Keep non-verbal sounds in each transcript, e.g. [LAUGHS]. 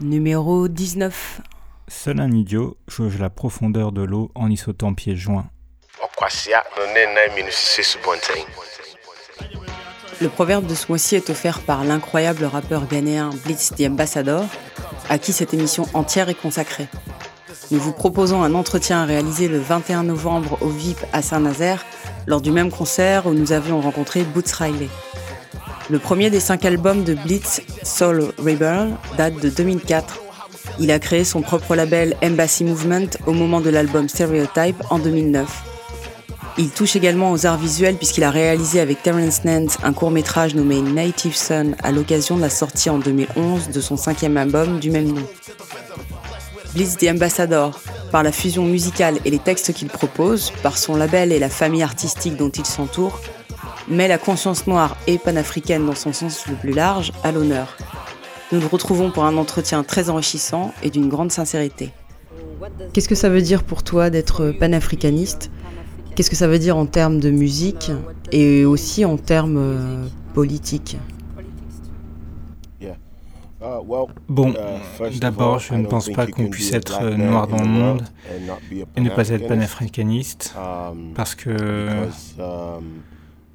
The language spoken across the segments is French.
Numéro 19. Seul un idiot jauge la profondeur de l'eau en y sautant pieds joints. Le proverbe de ce mois-ci est offert par l'incroyable rappeur ghanéen Blitz the Ambassador, à qui cette émission entière est consacrée. Nous vous proposons un entretien réalisé le 21 novembre au VIP à Saint-Nazaire, lors du même concert où nous avions rencontré Boots Riley. Le premier des cinq albums de Blitz, Soul Rebel, date de 2004. Il a créé son propre label Embassy Movement au moment de l'album Stereotype en 2009. Il touche également aux arts visuels puisqu'il a réalisé avec Terence Nance un court métrage nommé Native Son à l'occasion de la sortie en 2011 de son cinquième album du même nom. Blitz the Ambassador, par la fusion musicale et les textes qu'il propose, par son label et la famille artistique dont il s'entoure, met la conscience noire et panafricaine dans son sens le plus large à l'honneur. Nous nous retrouvons pour un entretien très enrichissant et d'une grande sincérité. Qu'est-ce que ça veut dire pour toi d'être panafricaniste? Qu'est-ce que ça veut dire en termes de musique et aussi en termes euh, politiques? Bon, d'abord, je ne pense pas qu'on puisse être noir dans le monde et ne pas être panafricaniste. Parce que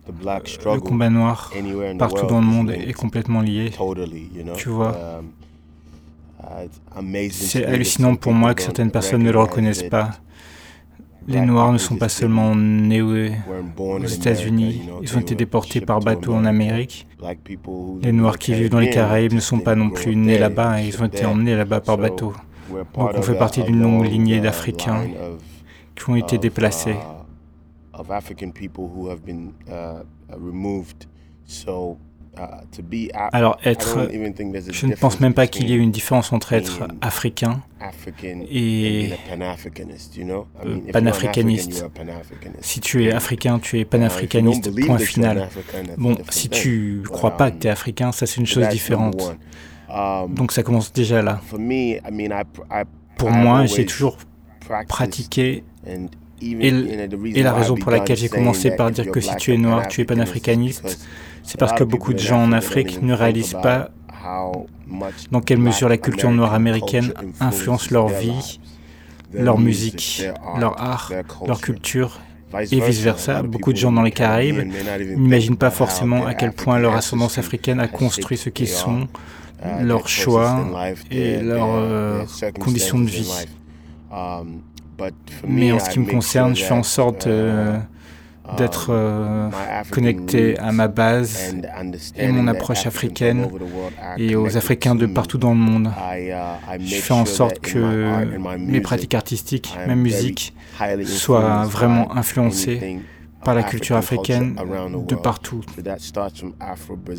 le combat noir partout dans le monde est complètement lié. Tu vois, c'est hallucinant pour moi que certaines personnes ne le reconnaissent pas. Les Noirs ne sont pas seulement nés aux États-Unis, ils ont été déportés par bateau en Amérique. Les Noirs qui vivent dans les Caraïbes ne sont pas non plus nés là-bas, ils ont été emmenés là-bas par bateau. Donc on fait partie d'une longue lignée d'Africains qui ont été déplacés. Alors être, je ne pense même pas qu'il y ait une différence entre être africain et panafricaniste. Si tu es africain, tu es panafricaniste, point final. Bon, si tu crois pas que tu es africain, ça c'est une chose différente. Um, Donc ça commence déjà là. Pour moi, j'ai toujours pratiqué et, la raison pour laquelle j'ai commencé par dire que si tu es noir, tu es panafricaniste, c'est parce que beaucoup de gens en Afrique ne réalisent pas dans quelle mesure la culture noire américaine influence leur vie, leur musique, leur art, leur culture et vice-versa. Beaucoup de gens dans les Caraïbes n'imaginent pas forcément à quel point leur ascendance africaine a construit ce qu'ils sont, leurs choix et leurs euh, conditions de vie. Mais en ce qui me concerne, je fais en sorte euh, d'être euh, connecté à ma base et mon approche africaine et aux Africains de partout dans le monde. Je fais en sorte que mes pratiques artistiques, ma musique, soient vraiment influencées par la culture africaine de partout.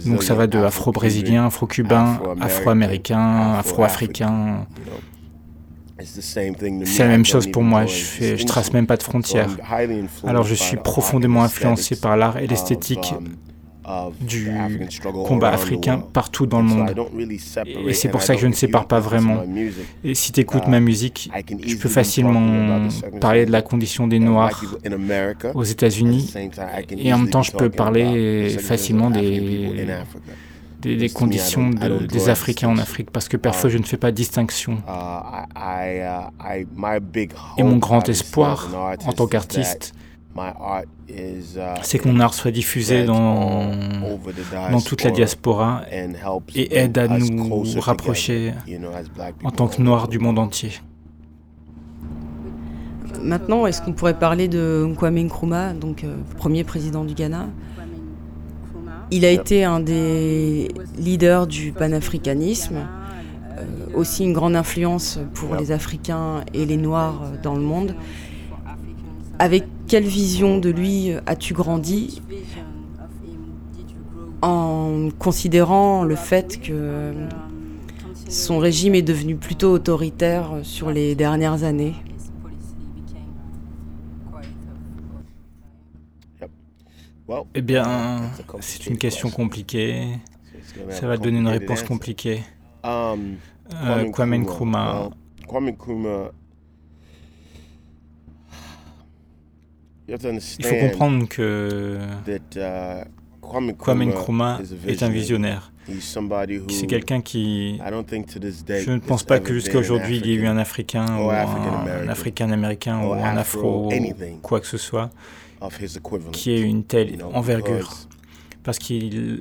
Donc ça va de afro-brésilien, afro-cubain, afro-américain, afro-africain, c'est la même chose pour moi, je, je trace même pas de frontières. Alors je suis profondément influencé par l'art et l'esthétique um, du combat africain partout dans le monde. Et c'est pour ça que je ne sépare pas vraiment. Et si tu écoutes ma uh, musique, je peux facilement parler de la condition des Noirs aux États-Unis et en même temps je peux parler facilement des des, conditions des Africains en Afrique, parce que parfois je ne fais pas distinction. Et mon grand espoir en tant qu'artiste, c'est que mon art soit diffusé dans, dans toute la diaspora et aide à nous rapprocher en tant que Noirs du monde entier. Maintenant, est-ce qu'on pourrait parler de Kwame Nkrumah, donc euh, premier président du Ghana il a été un des leaders du panafricanisme, euh, aussi une grande influence pour les Africains et les Noirs dans le monde. Avec quelle vision de lui as-tu grandi en considérant le fait que son régime est devenu plutôt autoritaire sur les dernières années? Eh bien, c'est une question compliquée. Ça va donner une réponse compliquée. euh, Kwame Nkrumah. Kwame Nkrumah. Il faut comprendre que uh, Kwame Nkrumah est un visionnaire. C'est quelqu'un qui... Je ne pense pas que jusqu'à aujourd'hui il y ait eu un Africain ou un Africain-Américain ou un Afro, quoi que ce soit, qui ait une telle envergure. Parce qu'il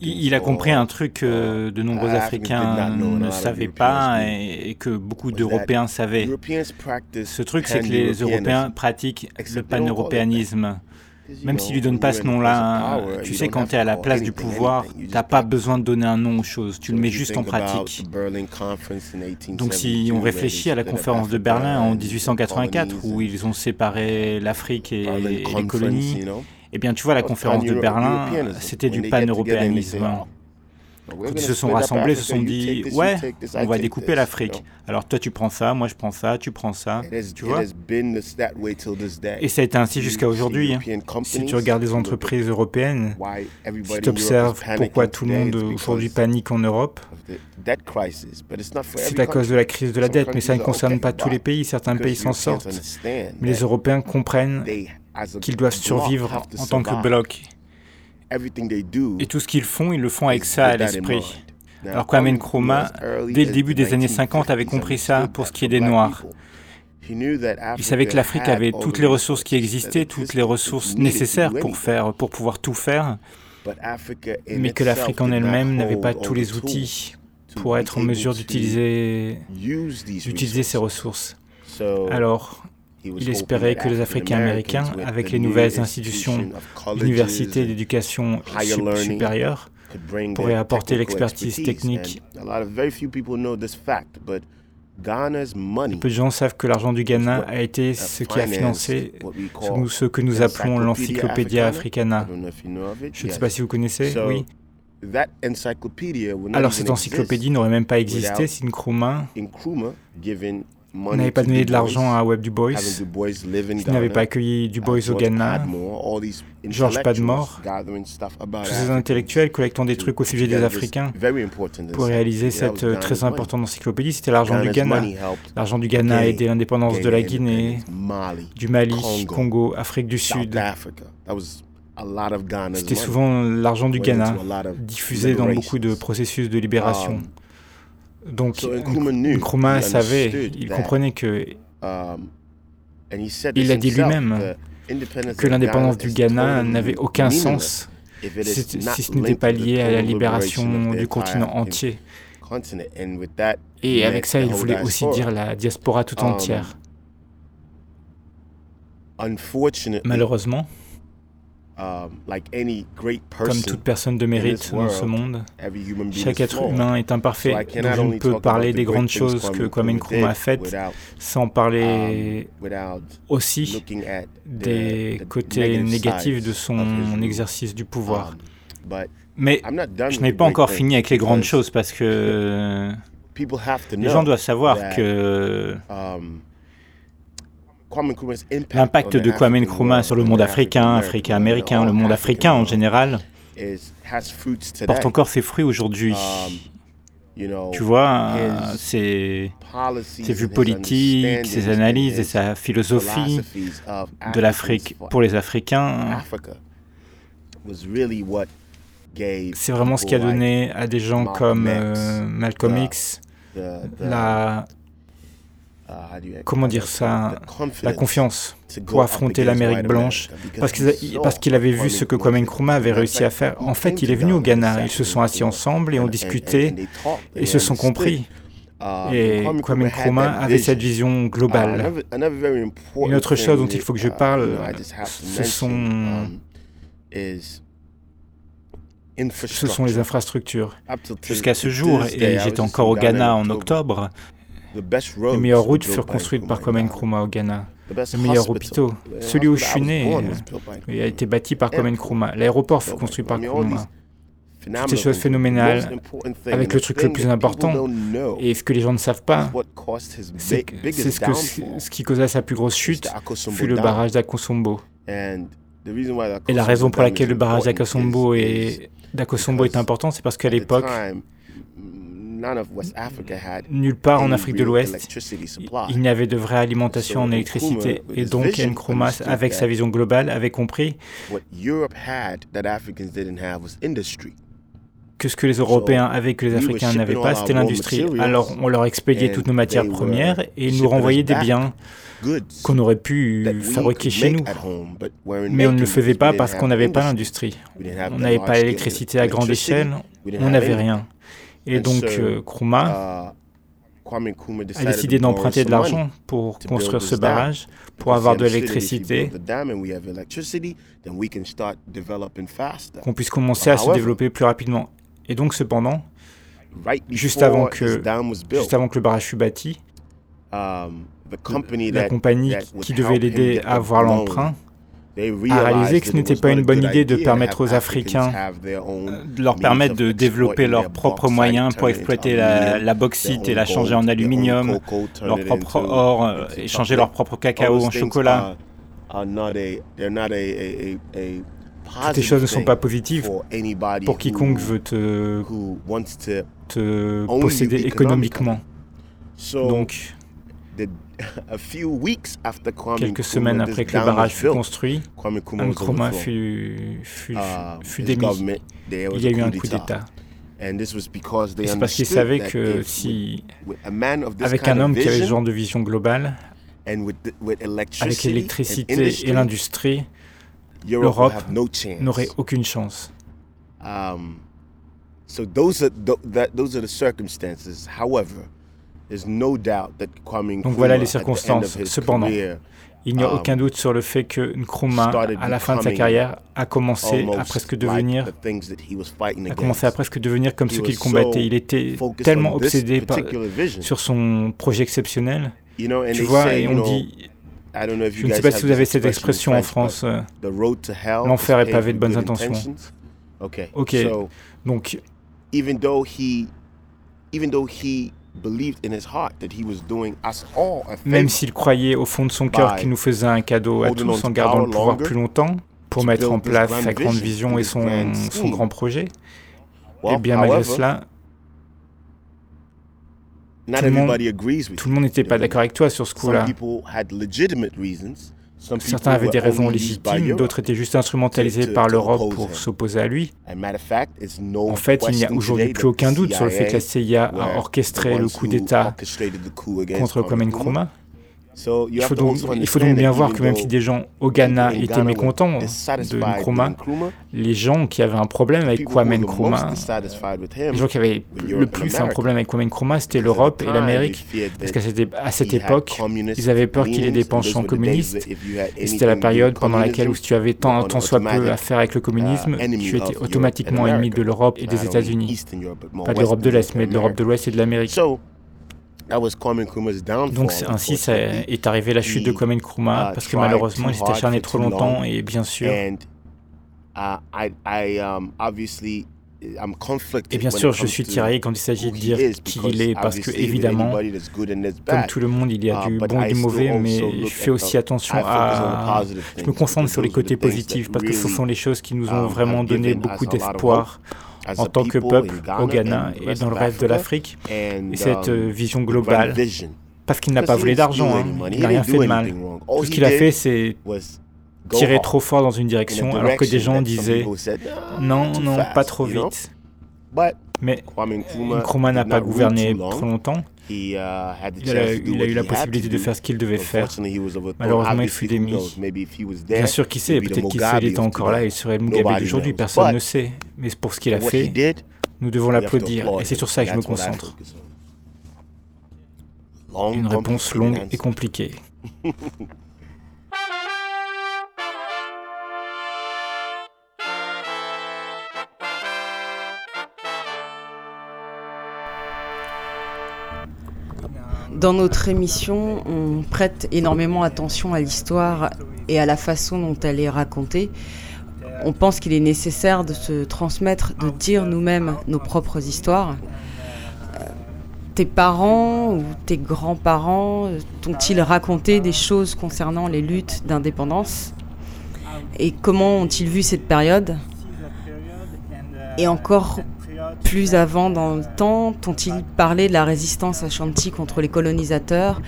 il a compris un truc que de nombreux Africains ne savaient pas et, que beaucoup d'Européens savaient. Ce truc, c'est que les Européens pratiquent le pan-européanisme. Même s'ils lui donnent pas ce nom-là, tu sais, quand tu es à la place du pouvoir, tu n'as pas besoin de donner un nom aux choses, tu le mets juste en pratique. Donc si on réfléchit à la conférence de Berlin en 1884, où ils ont séparé l'Afrique et, les colonies, eh bien tu vois, la conférence de Berlin, c'était du pan-européanisme. Quand ils se sont rassemblés, se sont dit Ouais, on va découper l'Afrique. Alors toi, tu prends ça, moi je prends ça, tu prends ça. Tu vois Et ça a été ainsi jusqu'à aujourd'hui. Hein. Si tu regardes les entreprises européennes, si tu observes pourquoi tout le monde aujourd'hui panique en Europe, c'est à cause de la crise de la dette, mais ça ne concerne pas tous les pays. Certains pays s'en sortent. Mais les Européens comprennent qu'ils doivent survivre en tant que bloc. Et tout ce qu'ils font, ils le font avec ça à l'esprit. Alors Kwame Nkrumah, dès le début des années 50, avait compris ça pour ce qui est des Noirs. Il savait que l'Afrique avait toutes les ressources qui existaient, toutes les ressources nécessaires pour faire, pour pouvoir tout faire, mais que l'Afrique en elle-même n'avait pas tous les outils pour être en mesure d'utiliser, d'utiliser ces ressources. Alors, il espérait que les Africains américains, avec les nouvelles institutions, l'université d'éducation supérieure, pourraient apporter l'expertise technique. Peu de gens savent que l'argent du Ghana a été ce qui a financé ce que nous appelons l'Encyclopédia Africana. Je ne sais pas si vous connaissez, oui. Alors cette encyclopédie n'aurait même pas existé si Nkrumah n'avait pas donné de l'argent à Webb Du Bois, qui n'avait pas accueilli Du Bois au Ghana, George Padmore, tous ces intellectuels collectant des trucs au sujet des Africains pour réaliser cette très importante encyclopédie, c'était l'argent du Ghana. L'argent du Ghana a aidé l'indépendance de la Guinée, du Mali, Congo, Afrique du Sud. C'était souvent l'argent du Ghana, diffusé dans beaucoup de processus de libération. Donc Nkrumah savait, il comprenait que... Um, il a dit lui-même que l'indépendance du Ghana n'avait aucun sens si, ce n'était pas lié à la libération du continent entier. Et avec ça, il voulait aussi dire la diaspora tout um, entière. Malheureusement, Comme toute personne de mérite dans ce monde, chaque être humain est imparfait, donc je ne peux parler des grandes choses que Kwame Nkrumah a faites sans parler um, aussi des côtés négatifs de son exercice du pouvoir. Um, Mais je n'ai pas encore fini avec les grandes choses parce que les gens doivent savoir que L'impact de Kwame Nkrumah sur le monde africain, africain-américain, le monde africain en général, porte encore ses fruits aujourd'hui. Um, tu vois, ses, ses vues politiques, ses analyses et sa philosophie de l'Afrique pour les Africains, c'est vraiment ce qui a donné à des gens comme euh, Malcolm X la comment dire ça, la confiance. Pour affronter l'Amérique blanche, parce qu'il qu'il avait vu ce que Kwame Nkrumah avait réussi à faire. En fait, il est venu au Ghana, ils se sont assis ensemble et ont discuté et se sont compris. Et Kwame Nkrumah avait cette vision globale. Une autre chose dont il faut que je parle, ce sont ce sont les infrastructures. Jusqu'à ce jour, et j'étais encore au Ghana en octobre, les meilleures routes furent construites par Kwame Nkrumah au Ghana. Les meilleurs hôpitaux, celui où je suis né, a été bâti par Kwame Nkrumah. L'aéroport fut construit par Nkrumah. Toutes ces choses phénoménales, avec le truc le plus important, et ce que les gens ne savent pas, c'est ce, que, ce qui causa sa plus grosse chute, fut le barrage d'Akosombo. Et la raison pour laquelle le barrage d'Akosombo est, est important, c'est parce qu'à l'époque, nulle part en Afrique de l'Ouest, il n'y avait de vraie alimentation en électricité. Et donc Nkrumah, avec sa vision globale, avait compris que ce que les Européens avaient que les Africains n'avaient pas, c'était l'industrie. Alors on leur expédiait toutes nos matières premières et ils nous renvoyaient des biens qu'on aurait pu fabriquer chez nous. Mais on ne le faisait pas parce qu'on n'avait pas l'industrie. On n'avait pas l'électricité à grande échelle, on n'avait rien. Et donc euh, Nkrumah a décidé d'emprunter de l'argent pour construire ce barrage, pour avoir de l'électricité, qu'on puisse commencer à se développer plus rapidement. Et donc cependant, juste avant que, juste avant que le barrage fût bâti, um, la compagnie qui devait l'aider à avoir l'emprunt a réalisé que ce n'était pas une bonne idée de permettre aux Africains de leur permettre de développer leurs propres moyens pour exploiter la, bauxite et la changer en aluminium, leur propre or, euh, et changer leur propre cacao en chocolat. Toutes ces choses ne sont pas positives pour quiconque veut te, te posséder économiquement. Donc, Quelques semaines après que le barrage fut construit, Nkrumah fut, fut, uh, fut démis. Il y a eu un coup d'État. Et c'est parce qu'ils savaient que si, avec un homme qui avait ce genre de vision globale, avec l'électricité et l'industrie, l'Europe n'aurait aucune chance. Um, so those are those are the circumstances. However, donc voilà les circonstances. Cependant, il n'y a aucun um, doute sur le fait que Nkrumah, à la fin de sa carrière, a commencé à presque devenir, a commencé à presque devenir comme ceux qu'il combattait. Il était tellement obsédé par, sur son projet exceptionnel. Tu vois, et on dit, je ne sais pas si vous avez cette expression en France, l'enfer est pavé de bonnes intentions. Ok, donc, même s'il croyait au fond de son cœur qu'il nous faisait un cadeau à tous en gardant le pouvoir plus longtemps pour mettre en place sa grande vision et son, son grand projet, et eh bien malgré cela, tout le monde n'était pas d'accord avec toi sur ce coup-là. Certains avaient des raisons légitimes, d'autres étaient juste instrumentalisés par l'Europe pour s'opposer à lui. En fait, il n'y a aujourd'hui plus aucun doute sur le fait que la CIA a orchestré le coup d'État contre Kwame Nkrumah. Il faut, donc, il faut donc bien voir que même si des gens au Ghana étaient mécontents de Nkrumah, les gens qui avaient un problème avec Kwame Nkrumah, les gens qui avaient le plus un problème avec Kwame Nkrumah, c'était l'Europe et l'Amérique. Parce qu'à cette, à cette époque, ils avaient peur qu'il ait des penchants communistes. Et c'était la période pendant laquelle, où si tu avais tant, tant soit peu à faire avec le communisme, tu étais automatiquement ennemi de l'Europe et des États-Unis. Pas de l'Europe de l'Est, mais de l'Europe de l'Ouest et de l'Amérique. Donc ainsi ça est arrivé la chute de Kwame Nkrumah uh, parce que malheureusement il s'était acharné trop longtemps et bien sûr. Uh, um, et bien sûr, je suis tiraillé quand il s'agit de dire qui il est, parce que évidemment, comme tout le monde, il y a uh, du bon et du mauvais, mais je fais aussi attention à... Je me concentre sur les côtés positifs, parce que ce sont les choses qui nous ont um, vraiment donné beaucoup d'espoir en tant que peuple au Ghana et dans le reste de l'Afrique, et cette um, euh, vision globale, parce qu'il n'a pas volé d'argent, hein. il n'a rien fait de mal. Tout ce qu'il a fait, c'est tirer trop fort dans une direction, alors que des gens disaient non, non, pas trop vite. Mais Nkrumah n'a pas gouverné trop longtemps. Uh, il a, eu la possibilité de faire ce qu'il devait faire. Malheureusement, il fut démis. Bien sûr, qui sait, peut-être qu'il serait était encore là, il serait le Mugabe d'aujourd'hui, personne ne sait. Mais pour ce qu'il a fait, nous devons l'applaudir, et c'est sur ça que je me concentre. Une réponse longue et compliquée. [LAUGHS] Dans notre émission, on prête énormément attention à l'histoire et à la façon dont elle est racontée. On pense qu'il est nécessaire de se transmettre, de dire nous-mêmes nos propres histoires. Euh, tes parents ou tes grands-parents t'ont-ils raconté des choses concernant les luttes d'indépendance? Et comment ont-ils vu cette période? Et encore Plus avant dans le temps, t'ont-ils parlé de la résistance Ashanti contre les colonisateurs?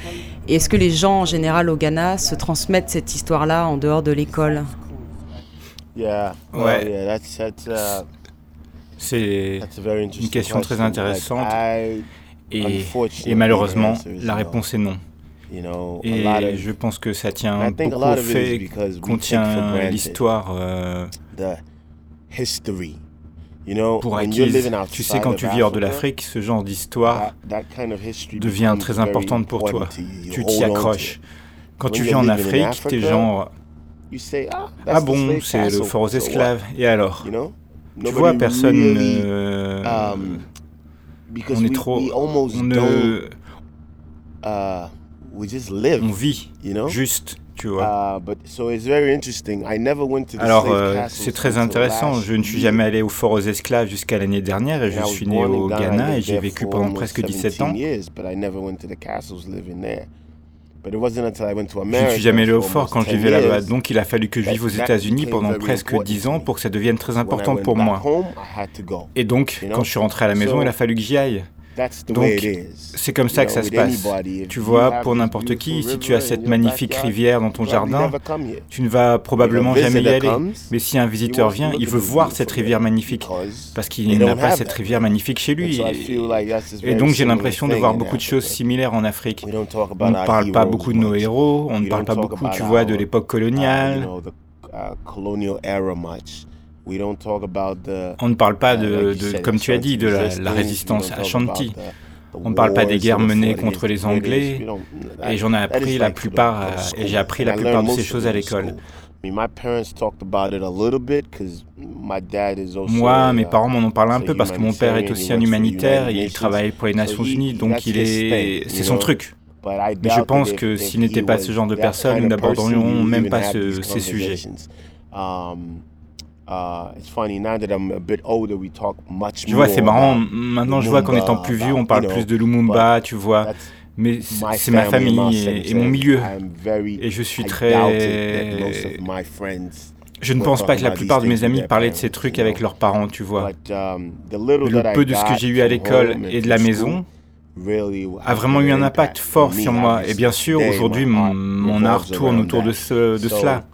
Et est-ce que les gens en général au Ghana se transmettent cette histoire-là en dehors de l'école? Ouais. C'est une question très intéressante. Et, et malheureusement, la réponse est non. Et je pense que ça tient beaucoup au fait qu'on tient l'histoire euh, pour acquise. Tu sais, quand tu vis hors de l'Afrique, ce genre d'histoire devient très importante pour toi. Tu t'y accroches. Quand tu vis en Afrique, t'es genre... Ah, ah bon, c'est le fort aux esclaves. Et alors? Tu vois, personne... Um, on est trop... On ne... Uh, on vit, juste, tu vois. Alors, c'est très intéressant. Je ne suis jamais allé au fort aux esclaves jusqu'à l'année dernière et je suis né au Ghana et j'ai vécu pendant presque 17 ans. Je ne suis jamais allé au fort quand je vivais là-bas, donc il a fallu que je vive aux États-Unis pendant presque 10 ans pour que ça devienne très important pour moi. Et donc, quand je suis rentré à la maison, il a fallu que j'y aille. Donc, c'est comme ça que ça se passe. Tu vois, pour n'importe qui, si tu as cette magnifique rivière dans ton jardin, tu ne vas probablement jamais y aller. Mais si un visiteur vient, il veut voir cette rivière magnifique, parce qu'il n'a pas cette rivière magnifique chez lui. Et donc, j'ai l'impression de voir beaucoup de choses similaires en Afrique. On ne parle pas beaucoup de nos héros, on ne parle pas beaucoup, tu vois, de l'époque coloniale. On ne parle pas de, comme tu as dit, de la, résistance Ashanti. On ne parle pas des guerres menées contre les Anglais. Et j'en ai appris la plupart, et j'ai appris la plupart de ces choses à l'école. Moi, mes parents m'en ont parlé un peu parce que mon père est aussi un humanitaire, et il travaille pour les Nations Unies, donc il est, c'est son truc. Mais je pense que s'il n'était pas ce genre de personne, nous n'aborderions même pas ces sujets. Tu vois, c'est marrant. Maintenant, je vois qu'en étant plus vieux, on parle plus de Lumumba, tu vois. Mais c'est ma famille et, mon milieu. Et je suis très... Je ne pense pas que la plupart de mes amis parlaient de ces trucs avec leurs parents, tu vois. Um, le peu de ce que j'ai eu à l'école et de la maison a vraiment eu un impact fort sur moi. Et bien sûr, aujourd'hui, mon, art tourne autour de, ce, de cela.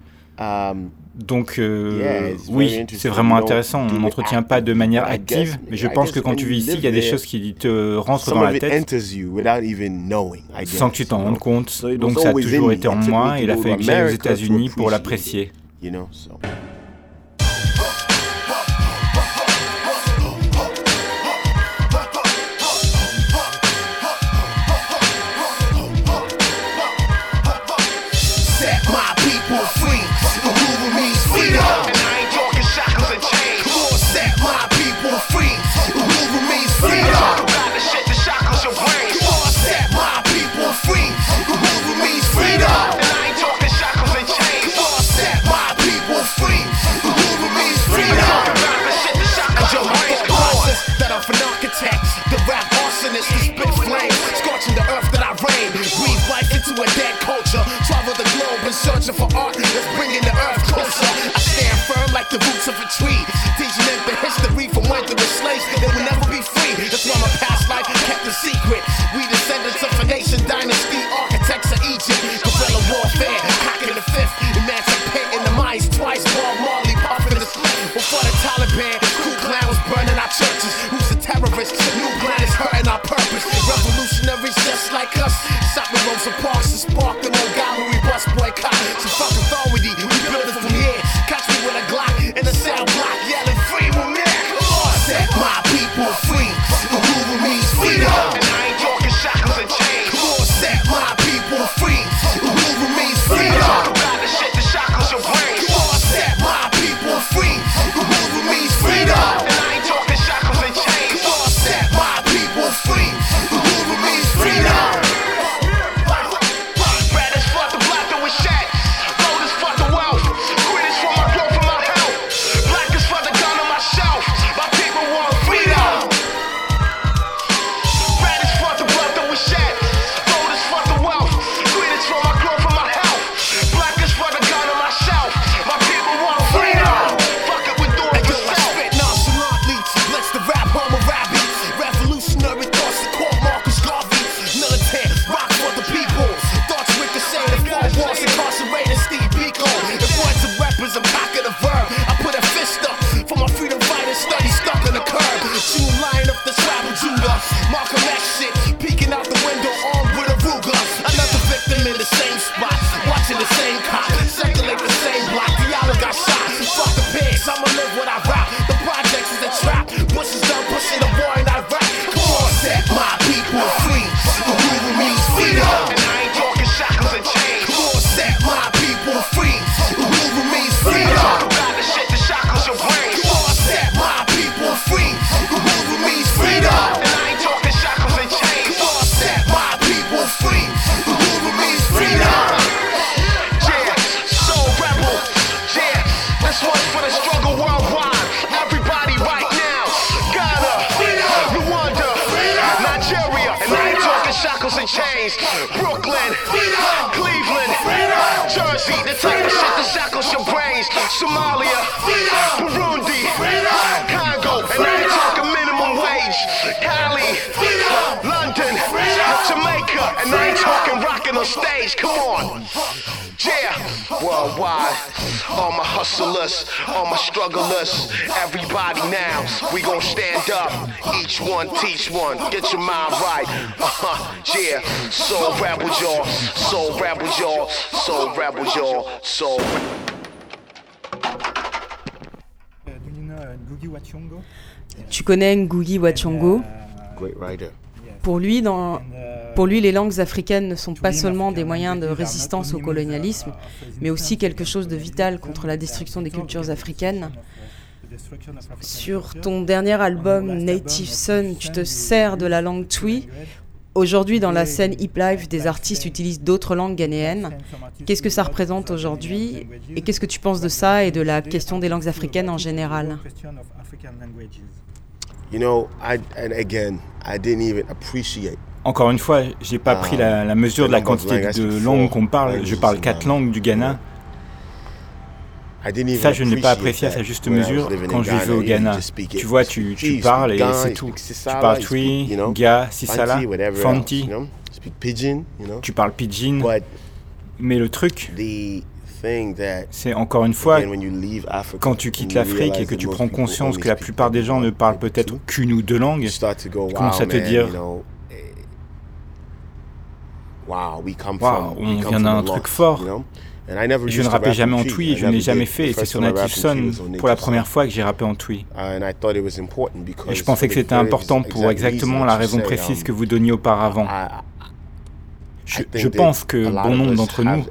Donc euh, oui, c'est vraiment intéressant. On n'entretient pas de manière active, mais je pense que quand tu vis ici, il y a des choses qui te rentrent dans la tête. sans que tu t'en rendes compte. Donc ça a toujours été en moi. et il a fallu que j'aille aux États-Unis pour l'apprécier. art that's bringing the earth closer. I stand firm like the roots of a tree, teaching them the history from when to the slaves. Strugglers, everybody now. We gon' stand up. Each one teach one. Get your mind right. Uh-huh. Yeah. Soul rebel y'all. Soul rebel y'all. Soul rebel y'all. Soul. Tu connais Ngugi wa Thiong'o Great writer. Pour lui, dans, pour lui, les langues africaines ne sont pas seulement des moyens de résistance au colonialisme, mais aussi quelque chose de vital contre la destruction des cultures africaines. Sur ton dernier album Native Son, tu te sers de la langue Twi. Aujourd'hui, dans la scène hip life, des artistes utilisent d'autres langues ghanéennes. Qu'est-ce que ça représente aujourd'hui Et qu'est-ce que tu penses de ça et de la question des langues africaines en général You know, I and again, I didn't even appreciate. Encore une fois, j'ai pas pris la, la mesure de la quantité de langues qu'on parle. Je parle quatre langues du Ghana. Ça, je ne l'ai pas apprécié à sa juste mesure quand je vivais au Ghana. Tu vois, tu, parles et c'est tout. Tu parles Twi, Ga, Sisala, Fanti. Tu parles pidgin. But Mais le truc, c'est encore une fois, quand tu quittes l'Afrique et que tu prends conscience que la plupart des gens ne parlent peut-être qu'une ou deux langues, tu commences à te dire, eh, wow, on vient d'un truc fort. je ne rappais rap jamais en Twi. Je n'ai jamais fait. Et c'est sur Native Son pour la première fois que j'ai rappé en Twi. Et je pensais que c'était important pour exactement la raison précise que vous donniez auparavant. Je, je pense que bon nombre d'entre nous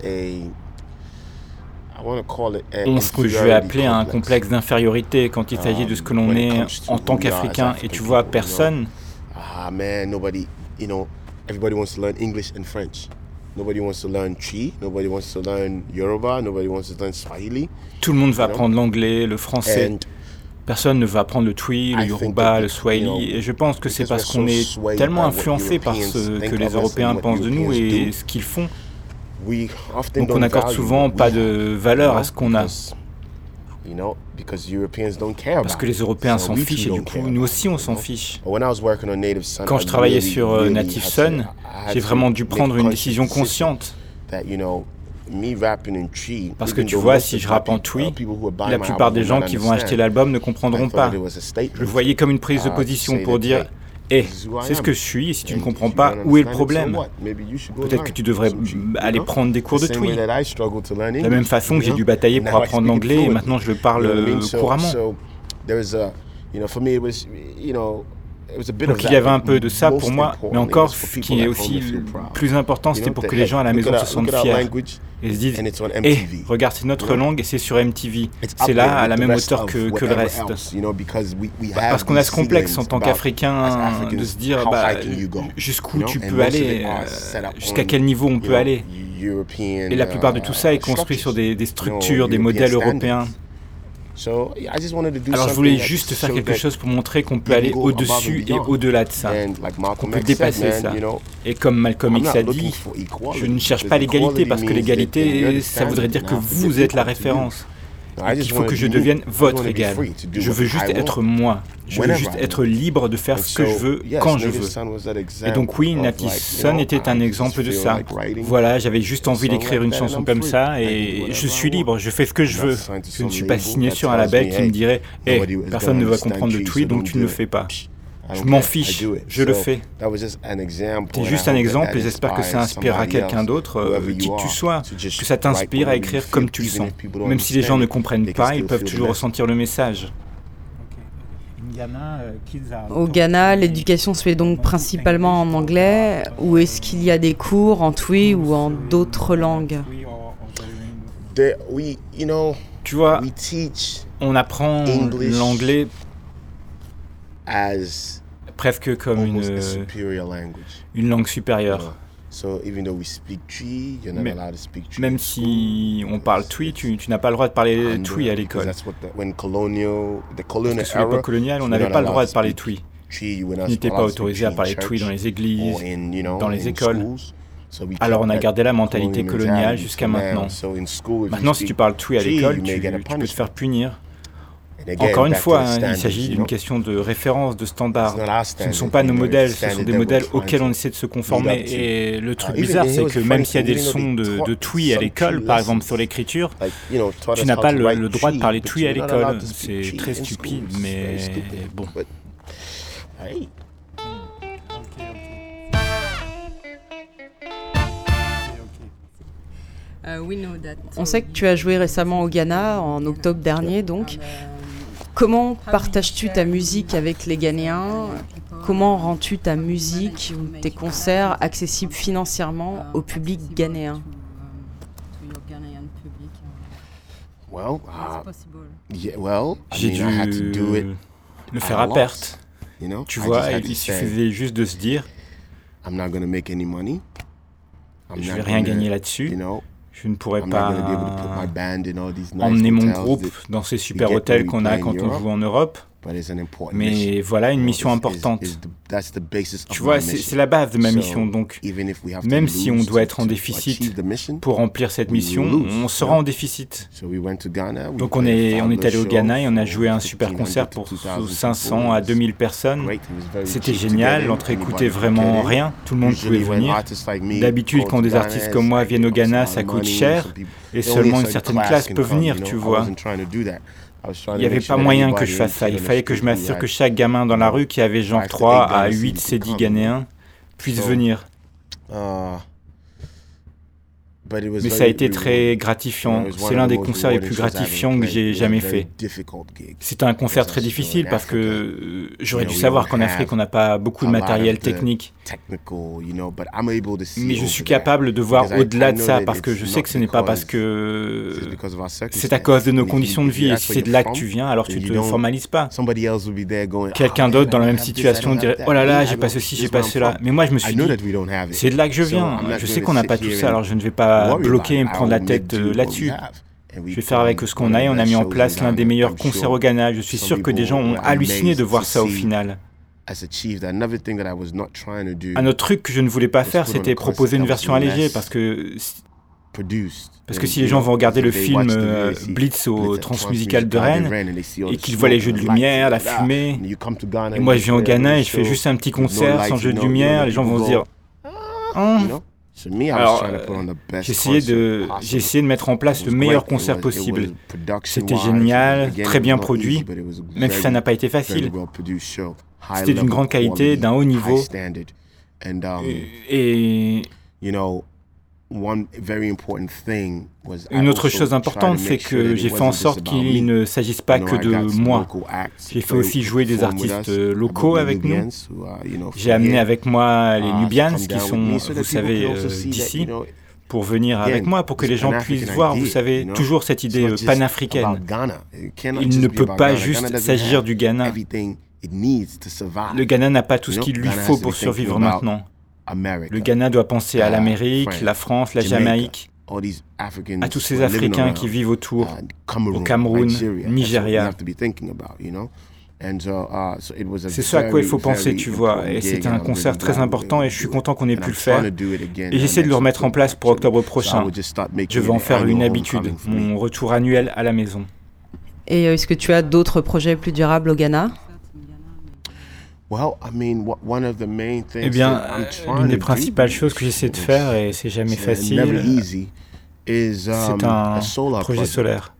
ont ce que je vais appeler un complexe d'infériorité quand il s'agit de ce que l'on est en tant qu'Africain. Et tu vois, personne, Ah man, nobody, you know, everybody wants to learn English and French. Nobody wants to learn Chi. Nobody wants to learn Yoruba. Nobody wants to learn Swahili. tout le monde va apprendre l'anglais, le français. Personne ne va apprendre le Twi, le I think Yoruba, le Swahili. Et je pense que c'est because parce qu'on est tellement influencé par ce que les Européens and what pensent de nous et ce qu'ils font. We often Donc on n'accorde souvent pas de valeur à ce qu'on a. because, You know, because Europeans don't care Parce que les. Européens s'en fichent et du coup, nous aussi, on s'en fiche. Quand je travaillais sur euh, Native Son, j'ai vraiment dû prendre une décision consciente. Parce que tu vois, si je the rappe en Twi, uh, la plupart des gens qui vont acheter l'album ne comprendront pas. Je le voyais comme une prise de position pour dire Hé, I c'est ce que je suis, et si tu ne comprends pas, où est le problème Peut-être que tu devrais aller prendre des cours de learn De la même façon que j'ai dû batailler pour apprendre l'anglais et maintenant je le parle euh, couramment. Donc il y avait un peu de ça pour moi, mais encore ce qui est aussi plus important, c'était pour que les gens à la maison se sentent fiers et se disent MTV. regarde, c'est notre langue et c'est sur MTV. C'est là à la même hauteur que, que le reste. have Parce qu'on a ce complexe en tant qu'Africain de se dire bah, jusqu'où tu peux aller, euh, jusqu'à quel niveau on peut aller. Et la plupart de tout ça est uh, construit sur des, des structures, des modèles européens. Alors je voulais juste faire quelque chose pour montrer qu'on peut aller au-dessus et au-delà de ça. Malcolm peut dépasser ça. Et comme Malcolm X a dit, je ne cherche pas l'égalité parce que l'égalité, ça voudrait dire que vous êtes la référence. Il faut que je devienne votre égal. Je veux juste être moi. Je veux juste être libre de faire ce que je veux quand je veux. Et donc oui, Son know, était un exemple de ça. Voilà, j'avais juste envie d'écrire une chanson comme ça et je suis libre, je fais ce que je veux. Je ne suis pas signé sur un label qui me hey, dirait is personne ne va comprendre le tweet donc tu ne le fais pas. Je m'en fiche, je le fais. C'est juste un exemple et j'espère que ça inspirera quelqu'un d'autre, euh, qui que tu sois, que ça t'inspire à écrire comme tu le sens. Même si les gens ne comprennent pas, ils peuvent toujours ressentir le message. Au Ghana, l'éducation se fait donc principalement en anglais ou est-ce qu'il y a des cours en Twi ou en d'autres langues? Tu vois, on apprend l'anglais presque comme une, une langue supérieure. Même si on parle Twi, tu, tu n'as pas le droit de parler Twi à l'école. Parce que sous l'époque coloniale, on n'avait pas le droit de parler Twi. Tu n'étais pas autorisé à parler Twi dans les églises, dans les écoles. Alors on a gardé la mentalité coloniale jusqu'à maintenant. Maintenant, si tu parles Twi à l'école, tu, tu peux te faire punir. Encore une fois, hein, il s'agit d'une question de référence, de standard. Ce ne sont pas nos modèles, ce sont des modèles auxquels on essaie de se conformer. Et le truc bizarre, c'est que même s'il y a des leçons de, de TWI à l'école, par exemple sur l'écriture, tu n'as pas le, droit de parler TWI à l'école. C'est très stupide, mais bon. On sait que tu as joué récemment au Ghana, en octobre dernier donc. Comment partages-tu ta musique avec les Ghanéens? Comment rends-tu ta musique ou tes concerts accessibles financièrement au public ghanéen? J'ai dû le faire à perte. Tu vois, il suffisait juste de se dire je ne vais rien gagner là-dessus. Je ne pourrais pas emmener mon groupe dans ces super hôtels qu'on a quand on joue en Europe. Mais voilà une mission importante. Tu vois, c'est la base de ma mission. Donc, même si on doit être en déficit pour remplir cette mission, on sera en déficit. Donc, on est, on est allé au Ghana et on a joué un super concert pour 500 à 2000 personnes. C'était génial. L'entrée coûtait vraiment rien. Tout le monde pouvait venir. D'habitude, quand des artistes comme moi viennent au Ghana, ça coûte cher et seulement une certaine classe peut venir, tu vois. Il n'y avait pas moyen que je fasse ça. Il fallait que je m'assure que chaque gamin dans la rue qui avait genre 3 à 8 CD ghanéens puisse venir. Mais ça a été très gratifiant. C'est l'un des concerts les plus gratifiants que j'ai jamais fait. C'était un concert très difficile parce que j'aurais dû savoir qu'en Afrique, on n'a pas beaucoup de matériel technique. Mais je suis capable de voir au-delà de ça parce que je sais que ce n'est pas parce que c'est à cause de nos conditions de vie et si c'est de là que tu viens, alors tu ne te formalises pas. Quelqu'un d'autre dans la même situation dirait Oh là là, j'ai pas ceci, j'ai pas cela. Mais moi, je me suis dit C'est de là que je viens. Je sais qu'on n'a pas tout ça, alors je ne vais pas bloquer et me prendre la tête euh, là-dessus. Je vais faire avec ce qu'on a et on a mis en place l'un des meilleurs concerts au Ghana. Je suis sûr que des gens ont halluciné de voir ça au final. Un autre truc que je ne voulais pas faire, c'était proposer une version allégée parce que parce que si les gens vont regarder le film euh, Blitz au Transmusical de Rennes et qu'ils voient les jeux de lumière, la fumée, et moi je viens au Ghana et je fais juste un petit concert sans jeu de lumière, les gens vont se dire oh, j'ai essayé, de, j'ai essayé de mettre en place le meilleur concert possible. C'était génial, très bien produit, même si ça n'a pas été facile. C'était d'une grande qualité, d'un haut niveau. Et, une autre chose importante, c'est que j'ai fait en sorte qu'il ne s'agisse pas que de moi. J'ai fait aussi jouer des artistes locaux avec nous. J'ai amené avec moi les Nubians, qui sont, vous savez, euh, d'ici, pour venir avec moi, pour que les gens puissent voir, vous savez, toujours cette idée euh, panafricaine. Il ne peut pas juste s'agir du Ghana. Le Ghana n'a pas tout ce qu'il lui faut pour survivre maintenant. Le Ghana doit penser à uh, l'Amérique, la France, la Jamaïque, à tous ces Africains qui vivent autour, au Cameroun, Nigeria. C'est ce à quoi il faut penser, tu vois. Et c'était un concert très important et je suis content qu'on ait pu le faire. Et j'essaie de le remettre en place pour octobre prochain. Je vais en faire une habitude, mon retour annuel à la maison. Et euh, est-ce que tu as d'autres projets plus durables au Ghana? Eh bien, l'une des principales choses que j'essaie de faire, et c'est jamais facile, c'est un projet solaire.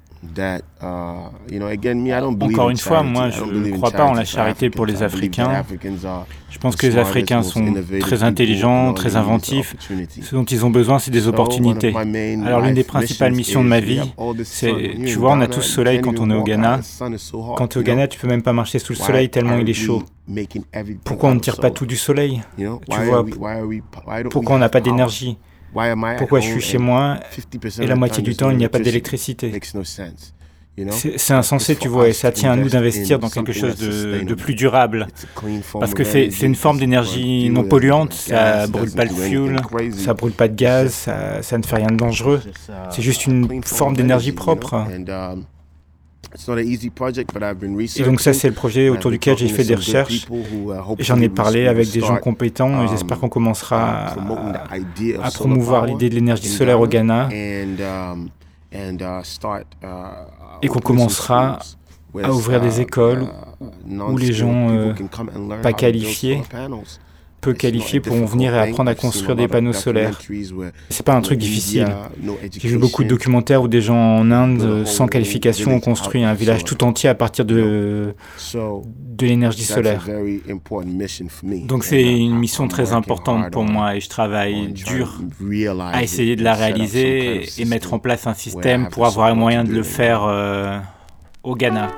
Encore une fois, moi, je ne crois pas en la charité pour les Africains. Je pense que les Africains sont très intelligents, très inventifs. Ce dont ils ont besoin, c'est des opportunités. Alors, l'une des principales missions de ma vie, c'est, tu vois, on a tous soleil quand on est au Ghana. Quand tu es au Ghana, tu peux même pas marcher sous le soleil tellement il est chaud. Pourquoi on ne tire pas tout du soleil? Tu vois, pourquoi on n'a pas d'énergie? Pourquoi je suis chez moi et la moitié du temps il n'y a pas d'électricité. C'est insensé, tu vois, et ça tient à nous d'investir dans quelque chose de, plus durable. Parce que c'est une forme d'énergie non polluante, ça brûle pas le fuel, ça brûle pas de gaz, ça, ça ne fait rien de dangereux. C'est juste une forme d'énergie propre. Et donc ça, c'est le projet autour duquel j'ai fait des recherches. J'en ai parlé avec des gens compétents et j'espère qu'on commencera à, promouvoir l'idée de l'énergie solaire au Ghana et qu'on commencera à ouvrir des écoles où les gens euh, pas qualifiés peu qualifiés pourront venir et apprendre à construire des panneaux solaires. C'est pas un truc difficile. J'ai vu beaucoup de documentaires où des gens en Inde, sans qualification, ont construit un village tout entier à partir de, de l'énergie solaire. Donc c'est une mission très importante pour moi et je travaille dur à essayer de la réaliser et mettre en place un système pour avoir un moyen de le faire euh, au Ghana.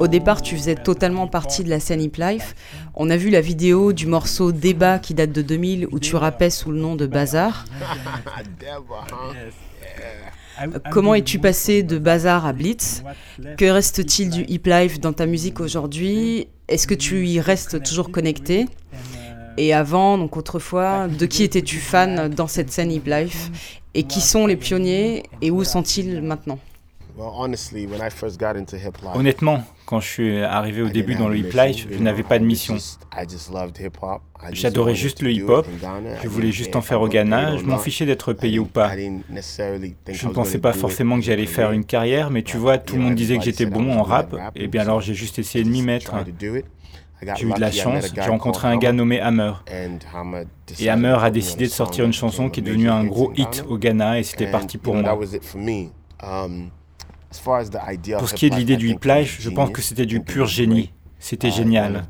Au départ, tu faisais totalement partie de la scène Hip Life. On a vu la vidéo du morceau Débat qui date de 2000 où tu rappais sous le nom de Bazar. [LAUGHS] Comment es-tu passé de Bazar à Blitz? Que reste-t-il du hip life dans ta musique aujourd'hui? Est-ce que tu y restes toujours connecté? Et avant, donc autrefois, de qui étais-tu fan dans cette scène hip life? Et qui sont les pionniers et où sont-ils maintenant? Honnêtement, quand je suis arrivé au début dans le hip life, je n'avais pas de mission. J'adorais juste le hip-hop, je voulais juste en faire au Ghana, je m'en fichais d'être payé ou pas. Je ne pensais pas forcément que j'allais faire une carrière, mais tu vois, tout le monde disait que j'étais bon en rap, et bien alors j'ai juste essayé de m'y mettre. J'ai eu de la chance, j'ai rencontré un gars nommé Hammer. Et Hammer a décidé de sortir une chanson qui est devenue un gros hit au Ghana, et c'était parti pour moi. Pour ce qui est de l'idée du life, je pense que c'était du pur génie. C'était uh, génial.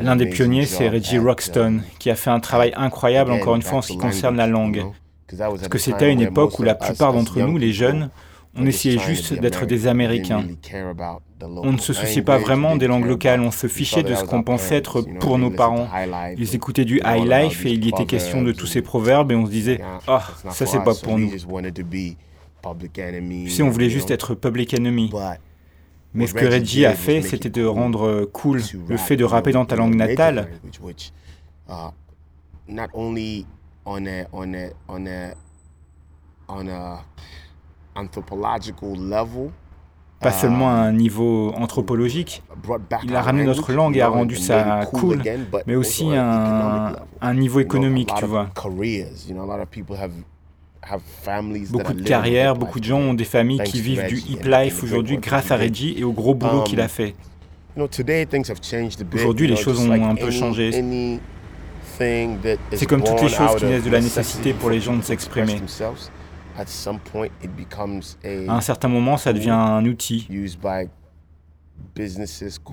L'un des pionniers, c'est Reggie Rockstone, qui a fait un travail incroyable, encore une fois, en ce qui concerne la langue. Parce que c'était une époque où la plupart d'entre nous, les jeunes, on essayait juste d'être des Américains. On ne se souciait pas vraiment des langues locales, on se fichait de ce qu'on pensait être pour nos parents. Ils écoutaient du high life et il y était question de tous ces proverbes et on se disait Ah, ça c'est pas pour nous. Sais, on voulait juste être public enemy. Mais ce que Reggie a fait, c'était de rendre cool le fait de rapper dans ta langue natale. Pas seulement à un niveau anthropologique, il a ramené notre langue et a rendu ça cool, mais aussi à un, un niveau économique, tu vois. Beaucoup de carrières, beaucoup de gens ont des familles qui vivent du hip life aujourd'hui grâce à Reggie et au gros boulot qu'il a um, fait. Aujourd'hui, les choses ont un peu changé. C'est comme toutes les choses qui naissent de la nécessité pour les gens de s'exprimer. À un certain moment, ça devient un outil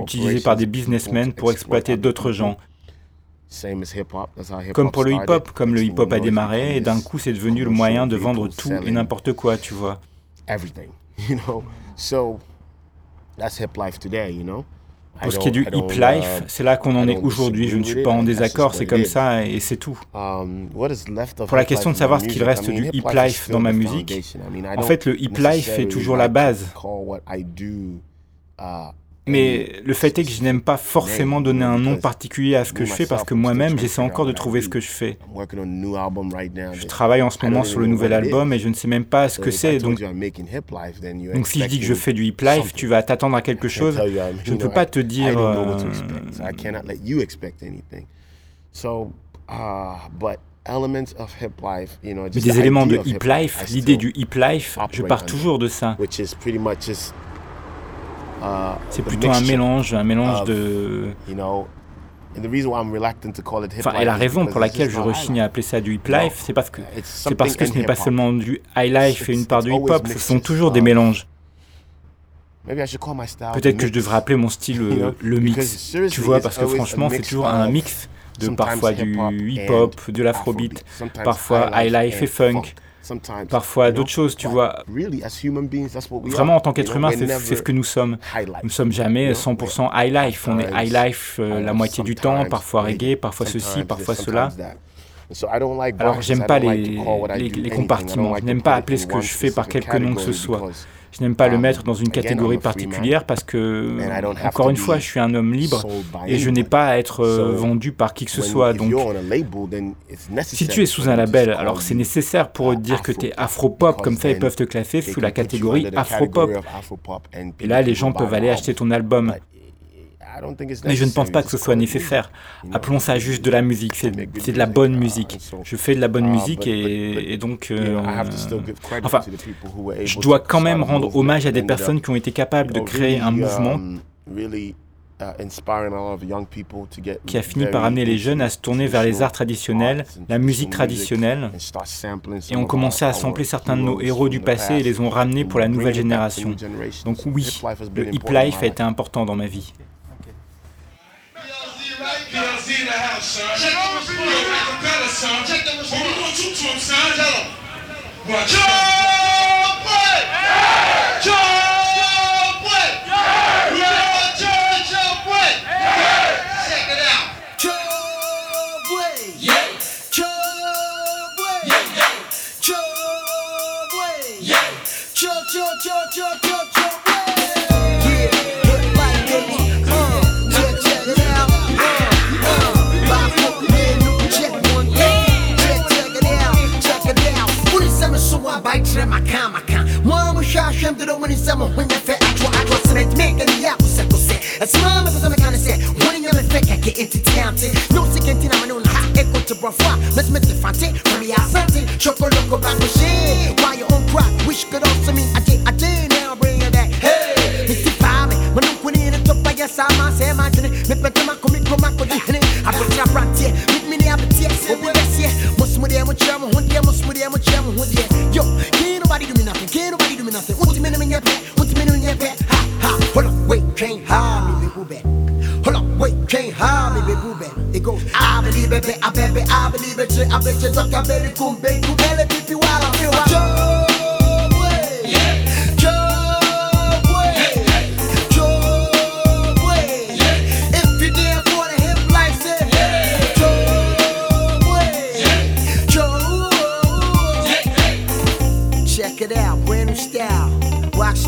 utilisé par des businessmen pour exploiter d'autres gens. Comme pour le hip-hop, comme le hip-hop a démarré, et d'un coup c'est devenu le moyen de vendre tout et n'importe quoi, tu vois. Pour ce qui est du hip life, c'est là qu'on en est aujourd'hui. Je ne suis pas en désaccord, c'est comme ça et c'est tout. Um, pour la question de savoir ce qu'il reste du hip life dans ma musique, en fait le hip life est toujours la base. Mais le fait est que je n'aime pas forcément donner un nom particulier à ce que je fais parce que moi-même, j'essaie encore de trouver ce que je fais. Je travaille en ce moment sur le nouvel album et je ne sais même pas ce que c'est. Donc, donc si je dis que je fais du hip life, tu vas t'attendre à quelque chose. Je ne peux pas te dire... Euh, Mais des éléments de hip life, l'idée du hip life, je pars toujours de ça. C'est plutôt un mélange, un mélange de. Enfin, et la raison pour laquelle je rechigne à appeler ça du hip life, c'est parce que c'est parce que ce n'est pas seulement du high life et une part du hip hop, ce sont toujours des mélanges. Peut-être que je devrais appeler mon style euh, le mix, tu vois, parce que franchement, c'est toujours un mix de parfois du hip hop, de l'afrobeat, parfois high life et funk parfois d'autres choses, tu vois. Vraiment, en tant qu'être humain, c'est ce que nous sommes. Nous ne sommes jamais 100% high life. On est high life euh, la moitié du temps, parfois reggae, parfois ceci, parfois cela. Alors, j'aime pas les, les, les compartiments. Je n'aime pas appeler ce que je fais par quelque nom que ce soit. Je n'aime pas le mettre dans une catégorie particulière parce que, encore une fois, je suis un homme libre et je n'ai pas à être euh, vendu par qui que ce soit. Donc, si tu es sous un label, alors c'est nécessaire pour eux de dire que tu es afro-pop, comme ça ils peuvent te classer sous la catégorie afro-pop. Et là, les gens peuvent aller acheter ton album. Mais je ne pense pas que ce soit nécessaire. Appelons ça juste de la musique. C'est de la bonne musique. Je fais de la bonne musique et, donc... Euh, enfin, je dois quand même rendre hommage à des personnes qui ont été capables de créer un mouvement um, uh, qui a fini par amener les jeunes à se tourner vers les arts traditionnels, la musique traditionnelle, et ont commencé à sampler certains de nos héros du passé et les ont ramenés pour la nouvelle génération. Donc oui, le hip life a été important dans ma vie. D in the house, son. Check the response. Yo, Rick Capella, son. Check the response. What we gonna do to him, son? Tell him. Watch Jump play! Yeah. Jump Jump, jump play! Check it out. Jump play! Yeah. Jump play! Yeah. Jump play! Yeah. Jump, jump, jump, jump. baitre makamaka mwamushashemdiro muri zamo hunyafe atwa atwa sinetmegani yakusekuse esimame kuzamekanise huninyametekake intitiamte nusikentina manuna ha ekotibrafa mesmetifante famiasante chokoloko bangushe Why you on crack? Wish could also mean I did, I did, now bring it. Back Hey! Mr. Fame, manukwini ni topa ya sama sema jini Mipete mako mikro mako most Abuja brantie, mitmini abitie, obi besie Musmudie muchemo, hundie musmudie muchemo me nothing. What's the minimum in your? What's the minimum in your bet? Ha ha. Hold up, wait, can't hide me, baby. bet. Hold up, wait, can't hide me, baby. bet. It goes, I believe it, I bet, I believe it, I bet you, I bet you, I bet you, I bet you, I bet you,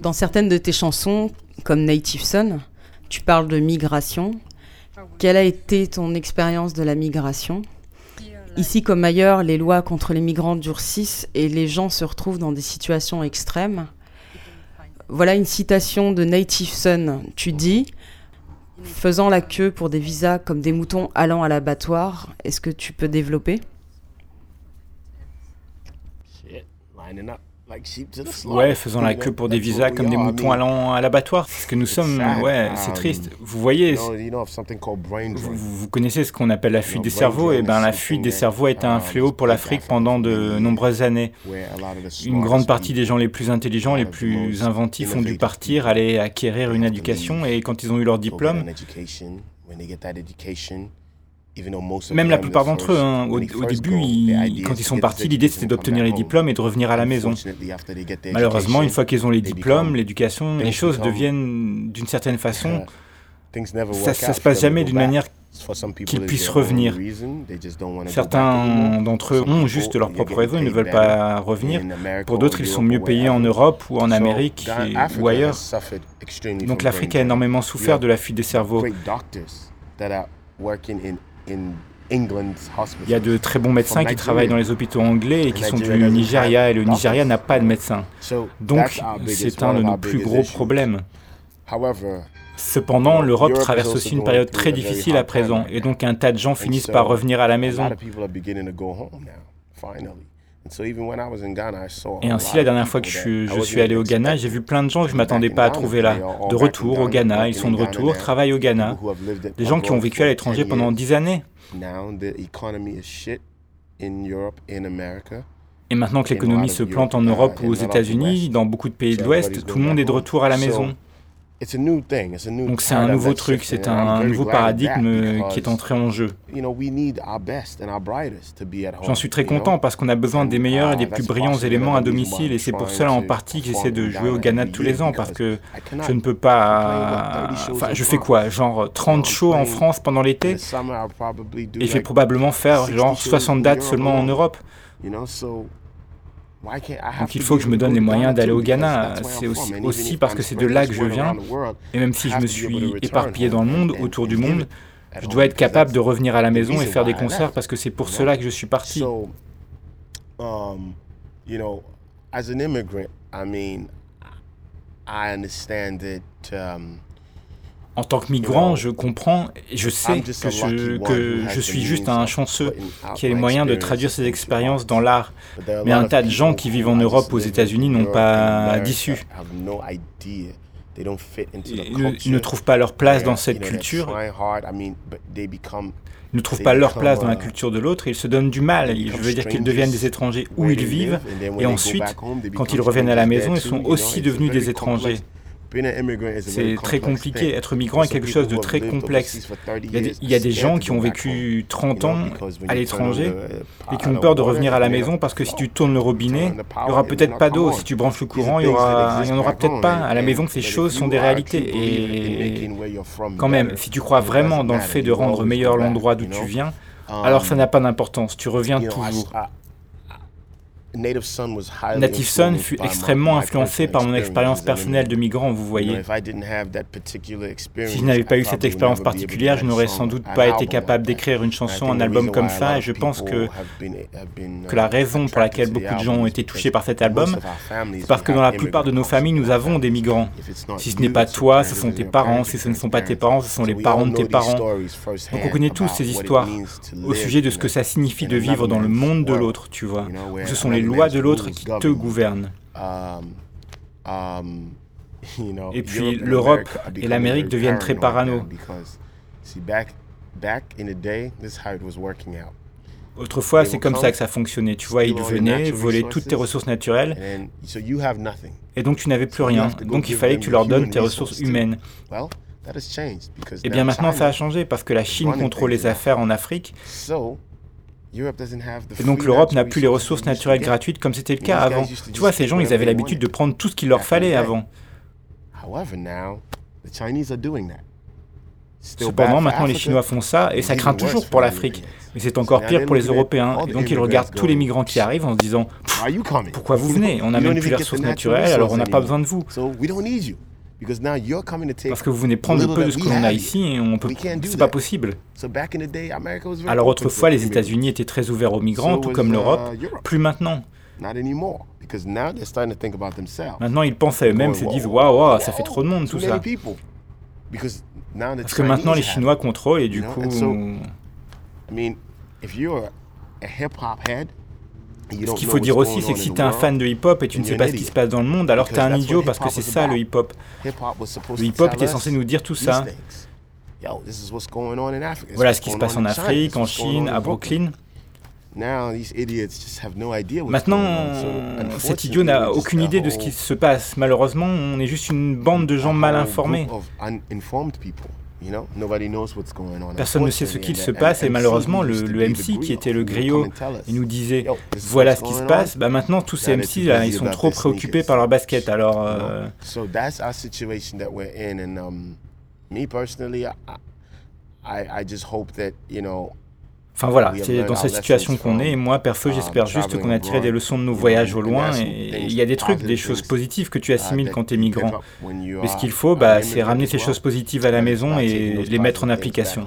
Dans certaines de tes chansons, comme Native Son, tu parles de migration. Quelle a été ton expérience de la migration? Ici comme ailleurs, les lois contre les migrants durcissent et les gens se retrouvent dans des situations extrêmes. Voilà une citation de Native Son. Tu dis Faisant la queue pour des visas comme des moutons allant à l'abattoir, est-ce que tu peux développer? Ouais, faisant la queue pour des visas comme des moutons allant à l'abattoir. Ce que nous sommes. Ouais, c'est Um, triste. Vous voyez, vous, connaissez ce qu'on appelle la fuite des cerveaux. Et ben, la fuite des cerveaux a été un fléau pour l'Afrique pendant de nombreuses années. Une grande partie des gens les plus intelligents, les plus inventifs ont dû partir, aller acquérir une éducation et quand ils ont eu leur diplôme, même la plupart d'entre eux, hein, au, début, ils- quand ils sont partis, l'idée c'était d'obtenir les diplômes et de revenir à la maison. Malheureusement, une fois qu'ils ont les diplômes, l'éducation, les things choses deviennent d'une certaine façon, ça, ça se passe jamais d'une manière qu'ils puissent revenir. Certains d'entre eux ont juste leur propre raison, ils ne veulent pas revenir. Pour d'autres, ils sont mieux payés en. Europe ou en Amérique et- ou ailleurs. Donc l'Afrique a énormément souffert de la fuite des cerveaux. Il y a de très bons médecins qui travaillent dans les hôpitaux anglais et qui sont du Nigeria et le Nigeria n'a pas de médecins. Donc c'est un de nos plus gros problèmes. However, Cependant, l'Europe traverse aussi une période très difficile à présent et donc un tas de gens finissent par revenir à la maison. Et ainsi, la dernière fois que je, suis allé au Ghana, j'ai vu plein de gens que je be m'attendais pas à trouver là. De retour au Ghana, ils sont de retour, travaillent au Ghana. Des gens qui ont vécu à l'étranger 10 pendant. 10 années. Et maintenant que l'économie se plante en Europe ou aux États-Unis, dans beaucoup de pays de l'Ouest, tout le monde est de retour à la maison. Donc c'est un nouveau truc, c'est un nouveau paradigme qui est entré en jeu. You know, we need our best and our brightest to be at home, J'en suis très content parce qu'on a besoin des meilleurs et uh, des plus brillants éléments à domicile et c'est pour cela en partie que j'essaie de jouer au Ghana tous les ans parce que je ne peux pas... 30 shows Enfin, je fais quoi? Genre 30 shows en France pendant l'été? et je vais probablement faire 60 genre shows 60 in dates seulement en Europe. Donc il faut que je me donne les moyens d'aller au Ghana. C'est aussi, parce que c'est de là que je viens. Et même si I je me suis éparpillé dans le monde, autour du monde, je dois être capable de revenir à la maison et faire des concerts parce que c'est pour cela que je suis parti. So, you know, as an immigrant, I mean, I understand that um, En tant que migrant, je comprends et je sais que je, que suis juste un chanceux qui a les moyens de experiences traduire ses expériences art. dans l'art. Mais lot un of tas de gens people qui who vivent en Europe, aux États-Unis in n'ont pas d'issue. ils ne trouvent pas leur place dans cette culture. Ils ne trouvent pas leur place dans la culture de l'autre ils se donnent du mal. Je veux dire qu'ils deviennent des étrangers où ils vivent et ensuite, quand ils reviennent à la maison, ils sont aussi devenus des étrangers. C'est très compliqué. Être migrant est quelque chose de très complexe. Il y, a des, gens qui ont vécu 30 ans à l'étranger et qui ont peur de revenir à la maison parce que si tu tournes le robinet, il n'y aura peut-être pas d'eau. Si tu branches le courant, il n'y en aura peut-être pas. À la maison, ces choses sont des réalités. Et quand même, si tu crois vraiment dans le fait de rendre meilleur l'endroit d'où tu viens, alors ça n'a pas d'importance. Tu reviens toujours. Native Son fut extrêmement influencé par mon expérience personnelle de migrant, vous voyez. Si je n'avais pas eu cette expérience particulière, je n'aurais sans doute pas été capable d'écrire une chanson, un album comme ça, et je pense que, que la raison pour laquelle beaucoup de gens ont été touchés par cet album, c'est parce que dans la plupart de nos familles, nous avons des migrants. Si ce n'est pas toi, ce sont tes parents, si ce ne sont pas tes parents, ce sont les parents de tes parents. Donc on connaît tous ces histoires au sujet de ce que ça signifie de vivre dans le monde de l'autre, tu vois. Ce sont les les lois de l'autre qui te gouvernent. Um, um, et puis l'Europe et l'Amérique deviennent très parano. Autrefois, c'est comme ça que ça fonctionnait. Tu vois, ils venaient voler toutes tes ressources naturelles. Et donc, tu n'avais plus rien. Donc, il fallait que tu leur donnes tes ressources humaines. Et eh bien maintenant, ça a changé parce que la Chine contrôle les affaires en Afrique. Et donc l'Europe n'a plus les ressources naturelles gratuites comme c'était le cas avant. Tu vois, ces gens, ils avaient l'habitude de prendre tout ce qu'il leur fallait avant. Cependant, maintenant les Chinois font ça et ça craint toujours pour l'Afrique. Mais c'est encore pire pour les Européens. Et donc ils regardent tous les migrants qui arrivent en se disant Pourquoi vous venez? On n'a même plus les ressources naturelles, alors on n'a pas besoin de vous. Parce que vous venez prendre le peu de ce que l'on a ici et on peut. C'est pas possible. Alors autrefois, les États-Unis étaient très ouverts aux migrants, tout comme l'Europe. Uh, Plus maintenant. Maintenant, ils pensent à eux-mêmes, se disent waouh, ça fait trop de monde tout ça. Parce que maintenant, les Chinois contrôlent et du coup. Ce qu'il faut dire aussi, c'est que si tu es un fan de hip-hop et tu ne sais pas ce qui se passe dans le monde, alors tu es un idiot parce que c'est ça le hip-hop. Le hip-hop était censé nous dire tout ça. Voilà ce qui se passe en Afrique, en Chine, à Brooklyn. Maintenant, cet idiot n'a aucune idée de ce qui se passe. Malheureusement, on est juste une bande de gens mal informés. Personne ne sait ce qu'il se passe et malheureusement le, MC qui était le griot, il nous disait voilà ce qui se passe. Bah maintenant tous ces MC là, ils sont trop préoccupés par leur basket. Alors euh... Enfin voilà, c'est dans cette situation qu'on est. Et moi, perfeu, j'espère juste qu'on a tiré des leçons de nos voyages au loin. Et il y a des trucs, des choses positives que tu assimiles quand tu es migrant. Mais ce qu'il faut, bah, c'est ramener ces choses positives à la maison et les mettre en application.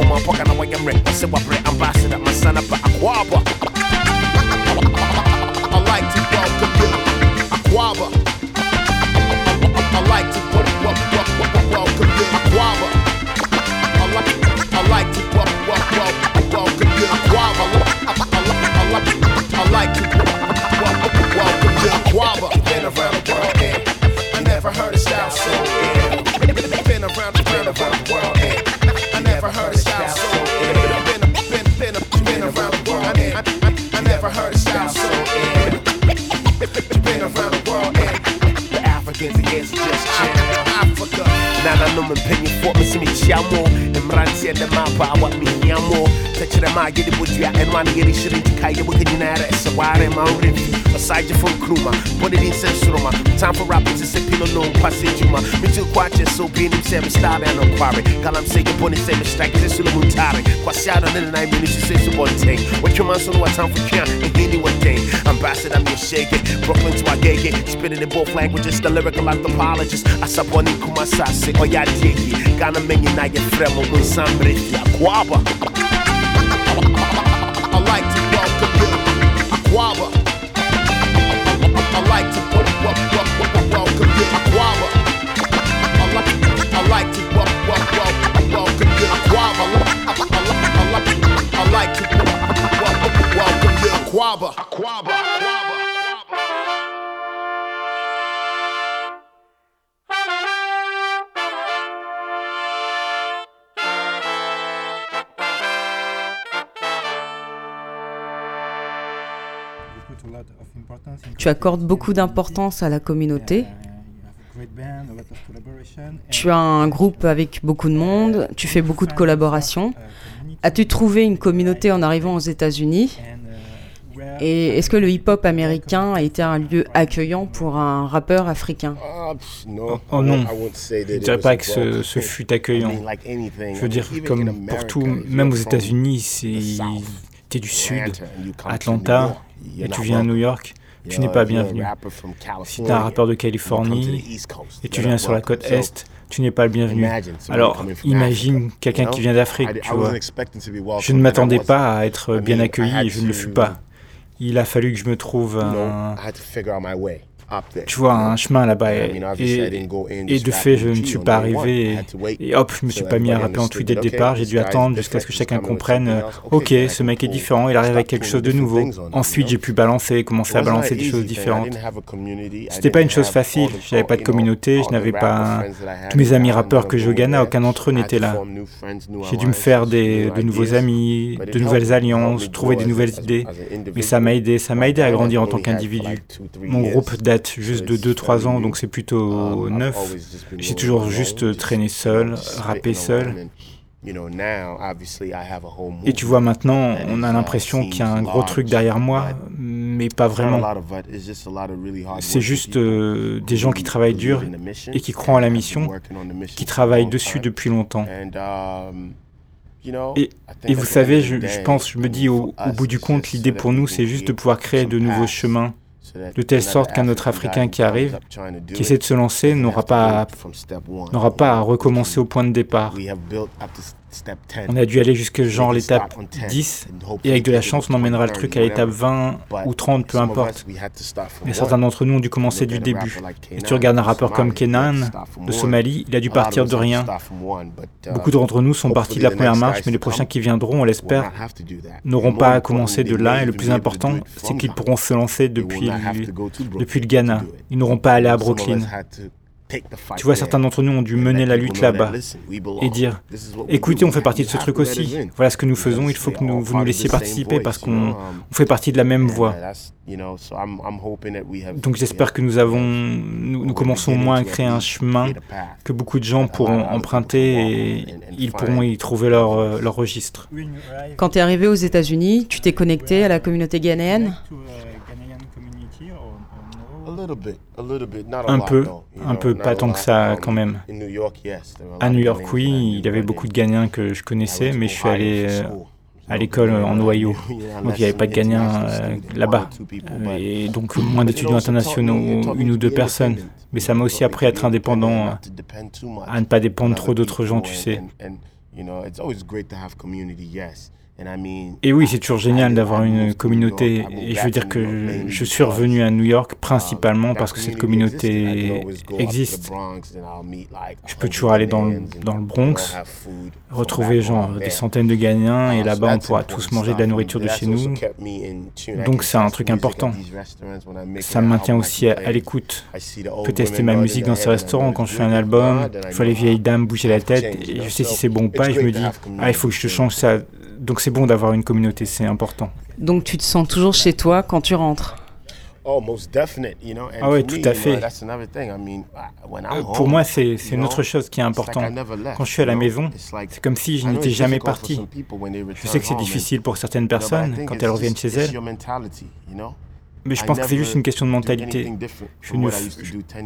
amoma pɔka na son of Aquaba. I like to welcome you, Aquaba. I like to welcome you, Aquaba. I like, I like to welcome you, Aquaba. I like to welcome you, Aquaba. Been around the world, and I never heard a style so yeah. Been around nana no mpanyimfoɔ mesɛmehyia mo mmeranteɛ dɛ ma baa wa mehia mo sɛkyerɛ ma yɛde bɔdua ɛno ana yɛde hyere nti kae yɛbɔka nyinaa yɛrɛ ɛsɛ waare ma worɛmfi ɔsagyefo nkuruma bɔne din sɛ nsoroma time for rap te sɛ pino no mpa sɛ adwuma metu kɔ akyɛ sɛ obianim sɛ mestare anɔkware galam sɛ yɛbɔne sɛ mestrike sɛ so no mu ntare kwaseada ne nenan mene su sɛ so bɔnten wɔtwema nso no watamfo twea ɛheni wɔdɛn ambassador I'm your shaker Brooklyn to Agege Spinning in both languages The lyrical anthropologist. I sub one Kumasa 6 Oya dzieci, gana mnie na je. I like to welcome you, I like to welcome you, I like to welcome you, I like to welcome you, Tu accordes beaucoup d'importance à la communauté. Tu as un groupe avec beaucoup de monde, tu fais beaucoup de collaborations. As-tu trouvé une communauté en arrivant aux États-Unis? Et est-ce que le hip-hop américain a été un lieu accueillant pour un rappeur africain? Oh non, je ne dirais pas que ce, ce, fut accueillant. Je veux dire, comme pour tout, même aux États-Unis, c'est du Sud, Atlanta, et tu viens à New York, tu n'es pas bienvenu. Si tu es un rappeur de Californie et tu viens sur la côte Est, tu n'es pas le bienvenu. Alors, imagine quelqu'un qui vient d'Afrique, tu vois. Je ne m'attendais pas à être bien accueilli et je ne le fus pas. Il a fallu que je me trouve un tu vois, un chemin là-bas. Et, et, de fait, je ne suis pas arrivé. Et, hop, je me suis pas mis à rapper en tweet dès le départ. J'ai dû attendre jusqu'à ce que chacun comprenne Ok, ce mec est différent, il arrive avec quelque chose de nouveau. Ensuite, j'ai pu balancer, commencer à balancer des choses différentes. C'était pas une chose facile. Je n'avais pas de communauté, je n'avais pas. Tous mes amis rappeurs que au Ghana, aucun d'entre eux n'était là. J'ai dû me faire des, de nouveaux amis, de nouvelles alliances, trouver des nouvelles idées. Mais ça m'a aidé, ça m'a aidé à grandir en tant qu'individu. Mon groupe date juste de 2-3 ans, donc c'est plutôt neuf. J'ai toujours juste traîné seul, rappé seul. Et tu vois maintenant, on a l'impression qu'il y a un gros truc derrière moi, mais pas vraiment. C'est juste euh, des gens qui travaillent dur et qui croient en la mission, qui travaillent dessus depuis longtemps. Et, et vous savez, je, je, pense, je me dis au, au bout du compte, l'idée pour nous, c'est juste de pouvoir créer de nouveaux chemins de telle sorte qu'un autre Africain qui arrive, qui essaie de se lancer, n'aura pas, n'aura pas à recommencer au point de départ. On a dû aller jusque genre l'étape 10 et avec de la chance on emmènera le truc à l'étape 20 ou 30, peu importe. Mais certains d'entre nous ont dû commencer du début. Et tu regardes un rappeur comme Kenan de Somalie, il a dû partir de rien. Beaucoup d'entre nous sont partis de la première marche, mais les prochains qui viendront, on l'espère, n'auront pas à commencer de là. Et le plus important, c'est qu'ils pourront se lancer depuis, depuis le Ghana. Ils n'auront pas à aller à Brooklyn. Tu vois, certains d'entre nous ont dû mener la lutte là-bas et dire écoutez, on fait partie de ce truc aussi. Voilà ce que nous faisons. Il faut que nous, vous nous laissiez participer parce qu'on fait partie de la même voie. Donc j'espère que nous avons, nous, commençons au moins à créer un chemin que beaucoup de gens pourront emprunter et ils pourront y trouver leur, euh, leur registre. Quand tu es arrivé aux États-Unis, tu t'es connecté à la communauté ghanéenne? Un peu, un peu, pas tant que ça quand même. À New York, oui, il y avait beaucoup de Ghanéens que je connaissais, mais je suis allé euh, à l'école en Ohio, [LAUGHS] donc il n'y avait pas de Ghanéens euh, là-bas. Euh, et donc [LAUGHS] moins d'étudiants internationaux, une ou deux personnes. Mais ça m'a aussi appris à être indépendant, à ne pas dépendre trop d'autres gens, tu sais. Et oui, c'est toujours génial d'avoir une communauté. Et je veux dire que je suis revenu à New York principalement parce que cette communauté existe. Je peux toujours aller dans le, dans le Bronx, retrouver genre des centaines de Ghanéens et là-bas on pourra tous manger de la nourriture de chez nous. Donc c'est un truc important. Ça me maintient aussi à, l'écoute. Je peux tester ma musique dans ces restaurants quand je fais un album. Je vois les vieilles dames bouger la tête et je sais si c'est bon ou pas et je me dis ah il faut que je change ça donc c'est bon d'avoir une communauté, c'est important. Donc tu te sens toujours chez toi quand tu rentres? Oh, most definite, you know. ah oui, tout à fait. pour moi, c'est une autre chose qui est importante. Quand je suis à la maison, c'est comme si je n'étais jamais parti. Je sais que c'est difficile pour certaines personnes quand elles reviennent chez elles. Mais je pense que c'est juste une question de mentalité. Je ne,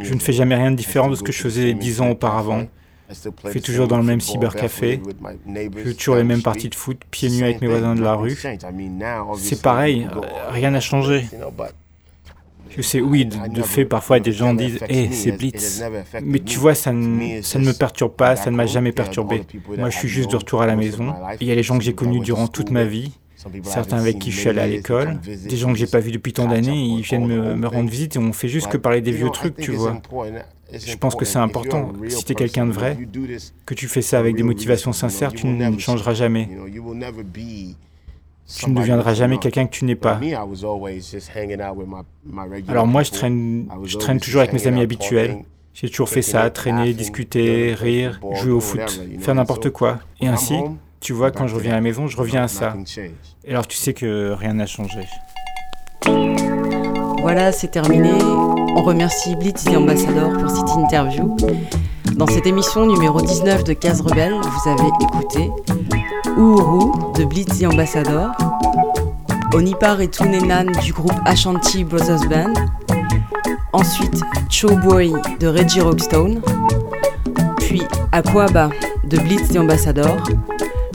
je ne fais jamais rien de différent de ce que je faisais dix ans auparavant. Je fais toujours dans le même cybercafé. Je fais toujours les mêmes parties de foot, pieds nus avec mes voisins de la rue. C'est pareil, rien n'a changé. Je sais, oui, de, fait, parfois des gens disent Hé, c'est Blitz. Mais tu vois, ça ne, ça ne me perturbe pas, ça ne m'a jamais perturbé. Moi, je suis juste de retour à la maison. Il y a les gens que j'ai connus durant toute ma vie, certains avec qui je suis allé à l'école, des gens que j'ai pas vus depuis tant d'années, ils viennent me, me, rendre visite et on fait juste que parler des vieux trucs, tu vois. Je pense que c'est important. Si tu es quelqu'un de vrai, que tu fais ça avec des motivations sincères, tu ne changeras jamais. Tu ne deviendras jamais quelqu'un que tu n'es pas. Alors moi, je traîne, je traîne toujours avec mes amis habituels. J'ai toujours fait ça, traîner, discuter, rire, jouer au foot, faire n'importe quoi. Et ainsi, tu vois, quand je reviens à la maison, je reviens à ça. Et alors tu sais que rien n'a changé. Voilà, c'est terminé. On remercie Blitz et Ambassador pour cette interview. Dans cette émission numéro 19 de Case Rebelle, vous avez écouté Uhuru de Blitz et Ambassador, Onipar et Tunenan du groupe Ashanti Brothers Band, ensuite Cho Boy de Reggie Rockstone, puis Aquaba de Blitz et Ambassador,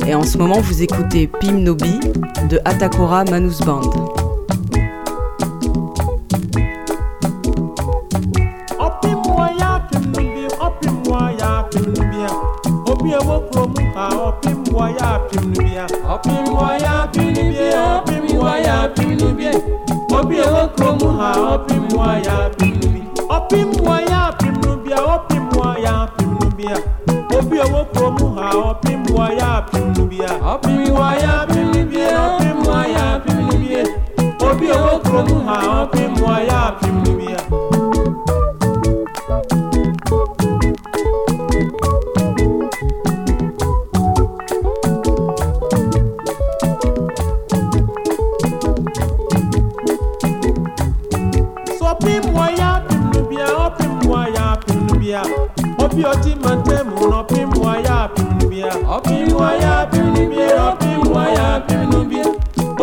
et en ce moment vous écoutez Pim Nobi de Atakora Manus Band. waya pim no bia ɔpem waya pim no bia ɔpem waya pim no bia obi a wɔ kurom ha ɔpem waya pim no bi ɔpem waya pim no bia ɔpem waya pim no bia obi a wɔ kurom ha ɔpem waya pim no bia ɔpem waya pim no bia ɔpem waya pim no bia obi a wɔ kurom ha ɔpem waya pim no bia ọtí máa ń tẹ̀ mú náà bí mu ayá bínú bíà. ọbí mu ayá bínú bíà ọbí mu ayá bínú bíà.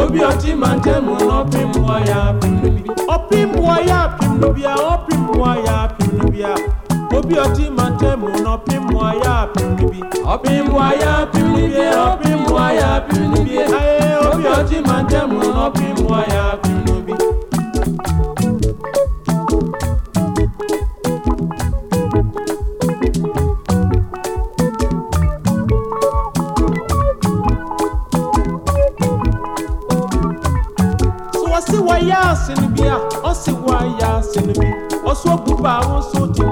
obi ọtí máa ń tẹ̀ mú náà bí mu ayá bínú bíà. ọbí mu ayá bínú bíà ọbí mu ayá bínú bíà. obi ọtí máa ń tẹ̀ mú náà bí mu ayá bínú bíà. ọbí mu ayá bínú bíà ọbí mu ayá bínú bíà. obi ọtí máa ń tẹ̀ mú náà bí mu ayá bínú bíà. Up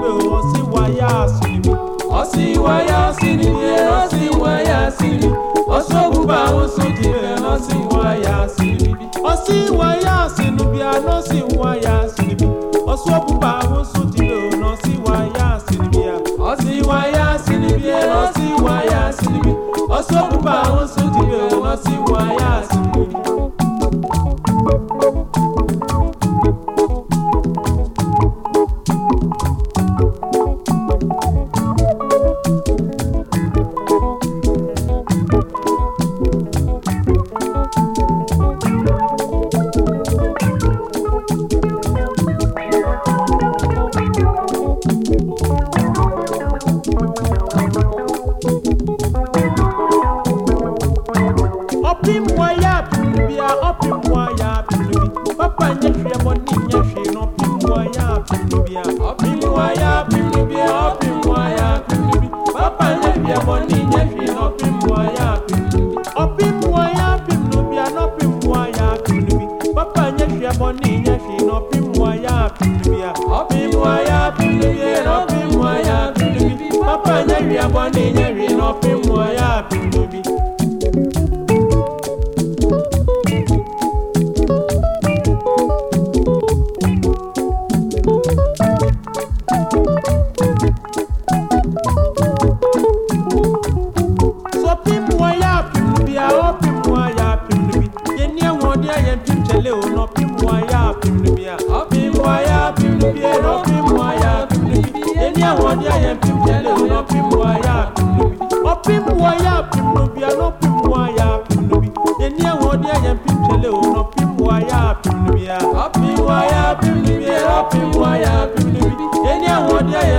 pim waya pim ni mi ra pim waya pim ni mi. Eni àwọn díẹ̀.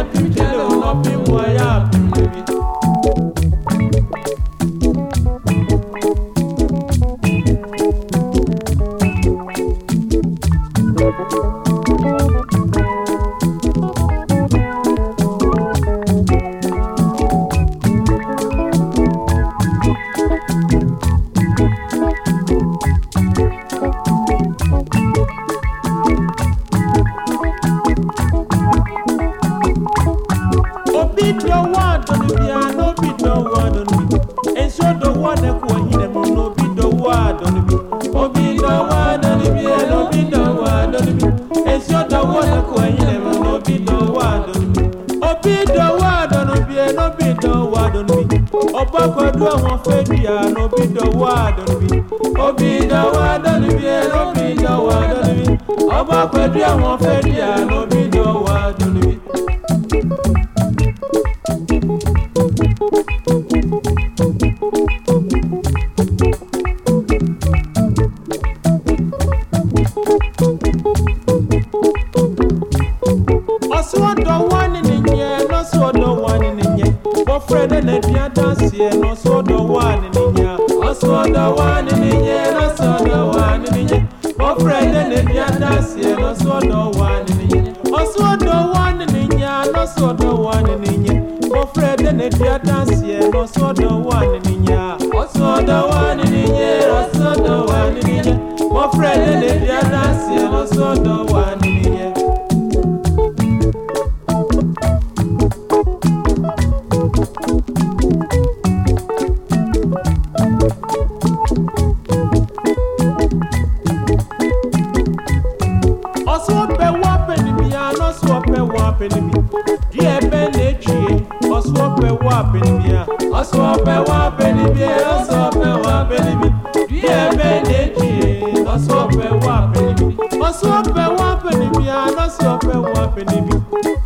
ya na si a wa penibi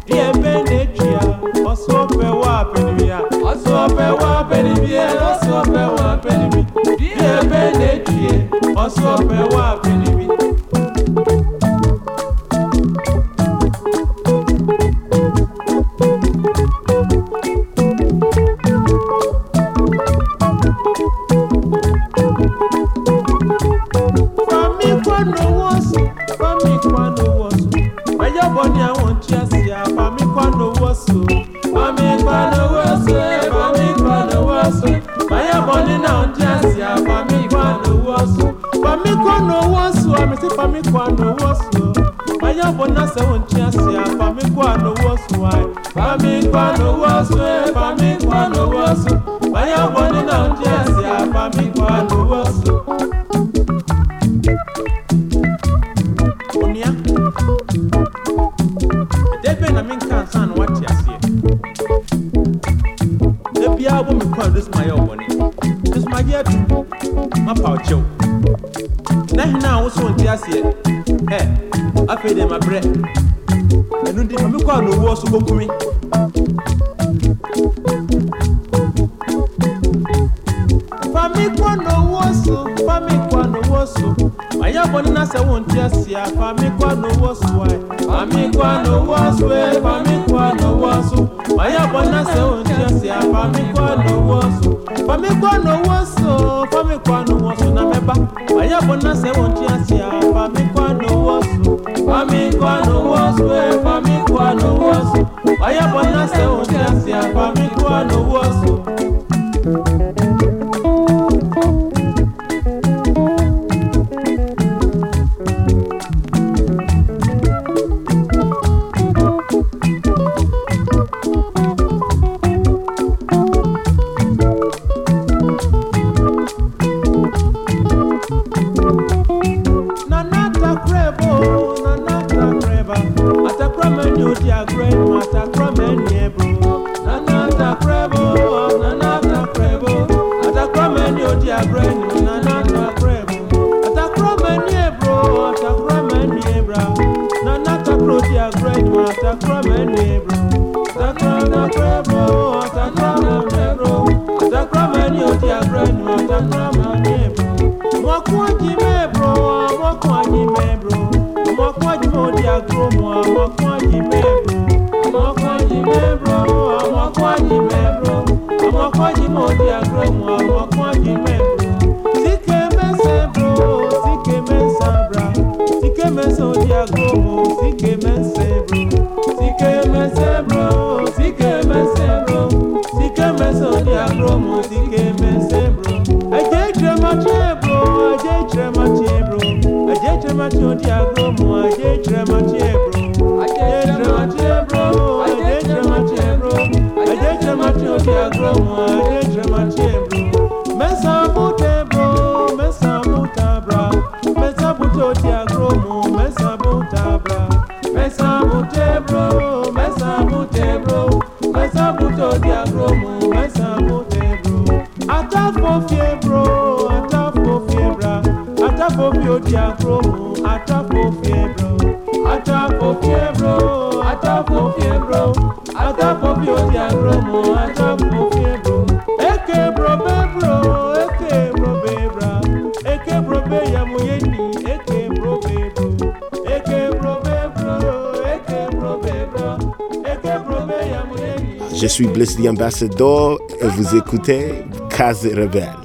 di ebe na etwia oso ope wa penibi ya. Oso ope wa penibi ya na si ope wa penibi di ebe na etwie oso ope wa penibi regret. Tremor to the agromo, I did tremor Je suis Bless the Ambassador et vous écoutez Case Rebelle.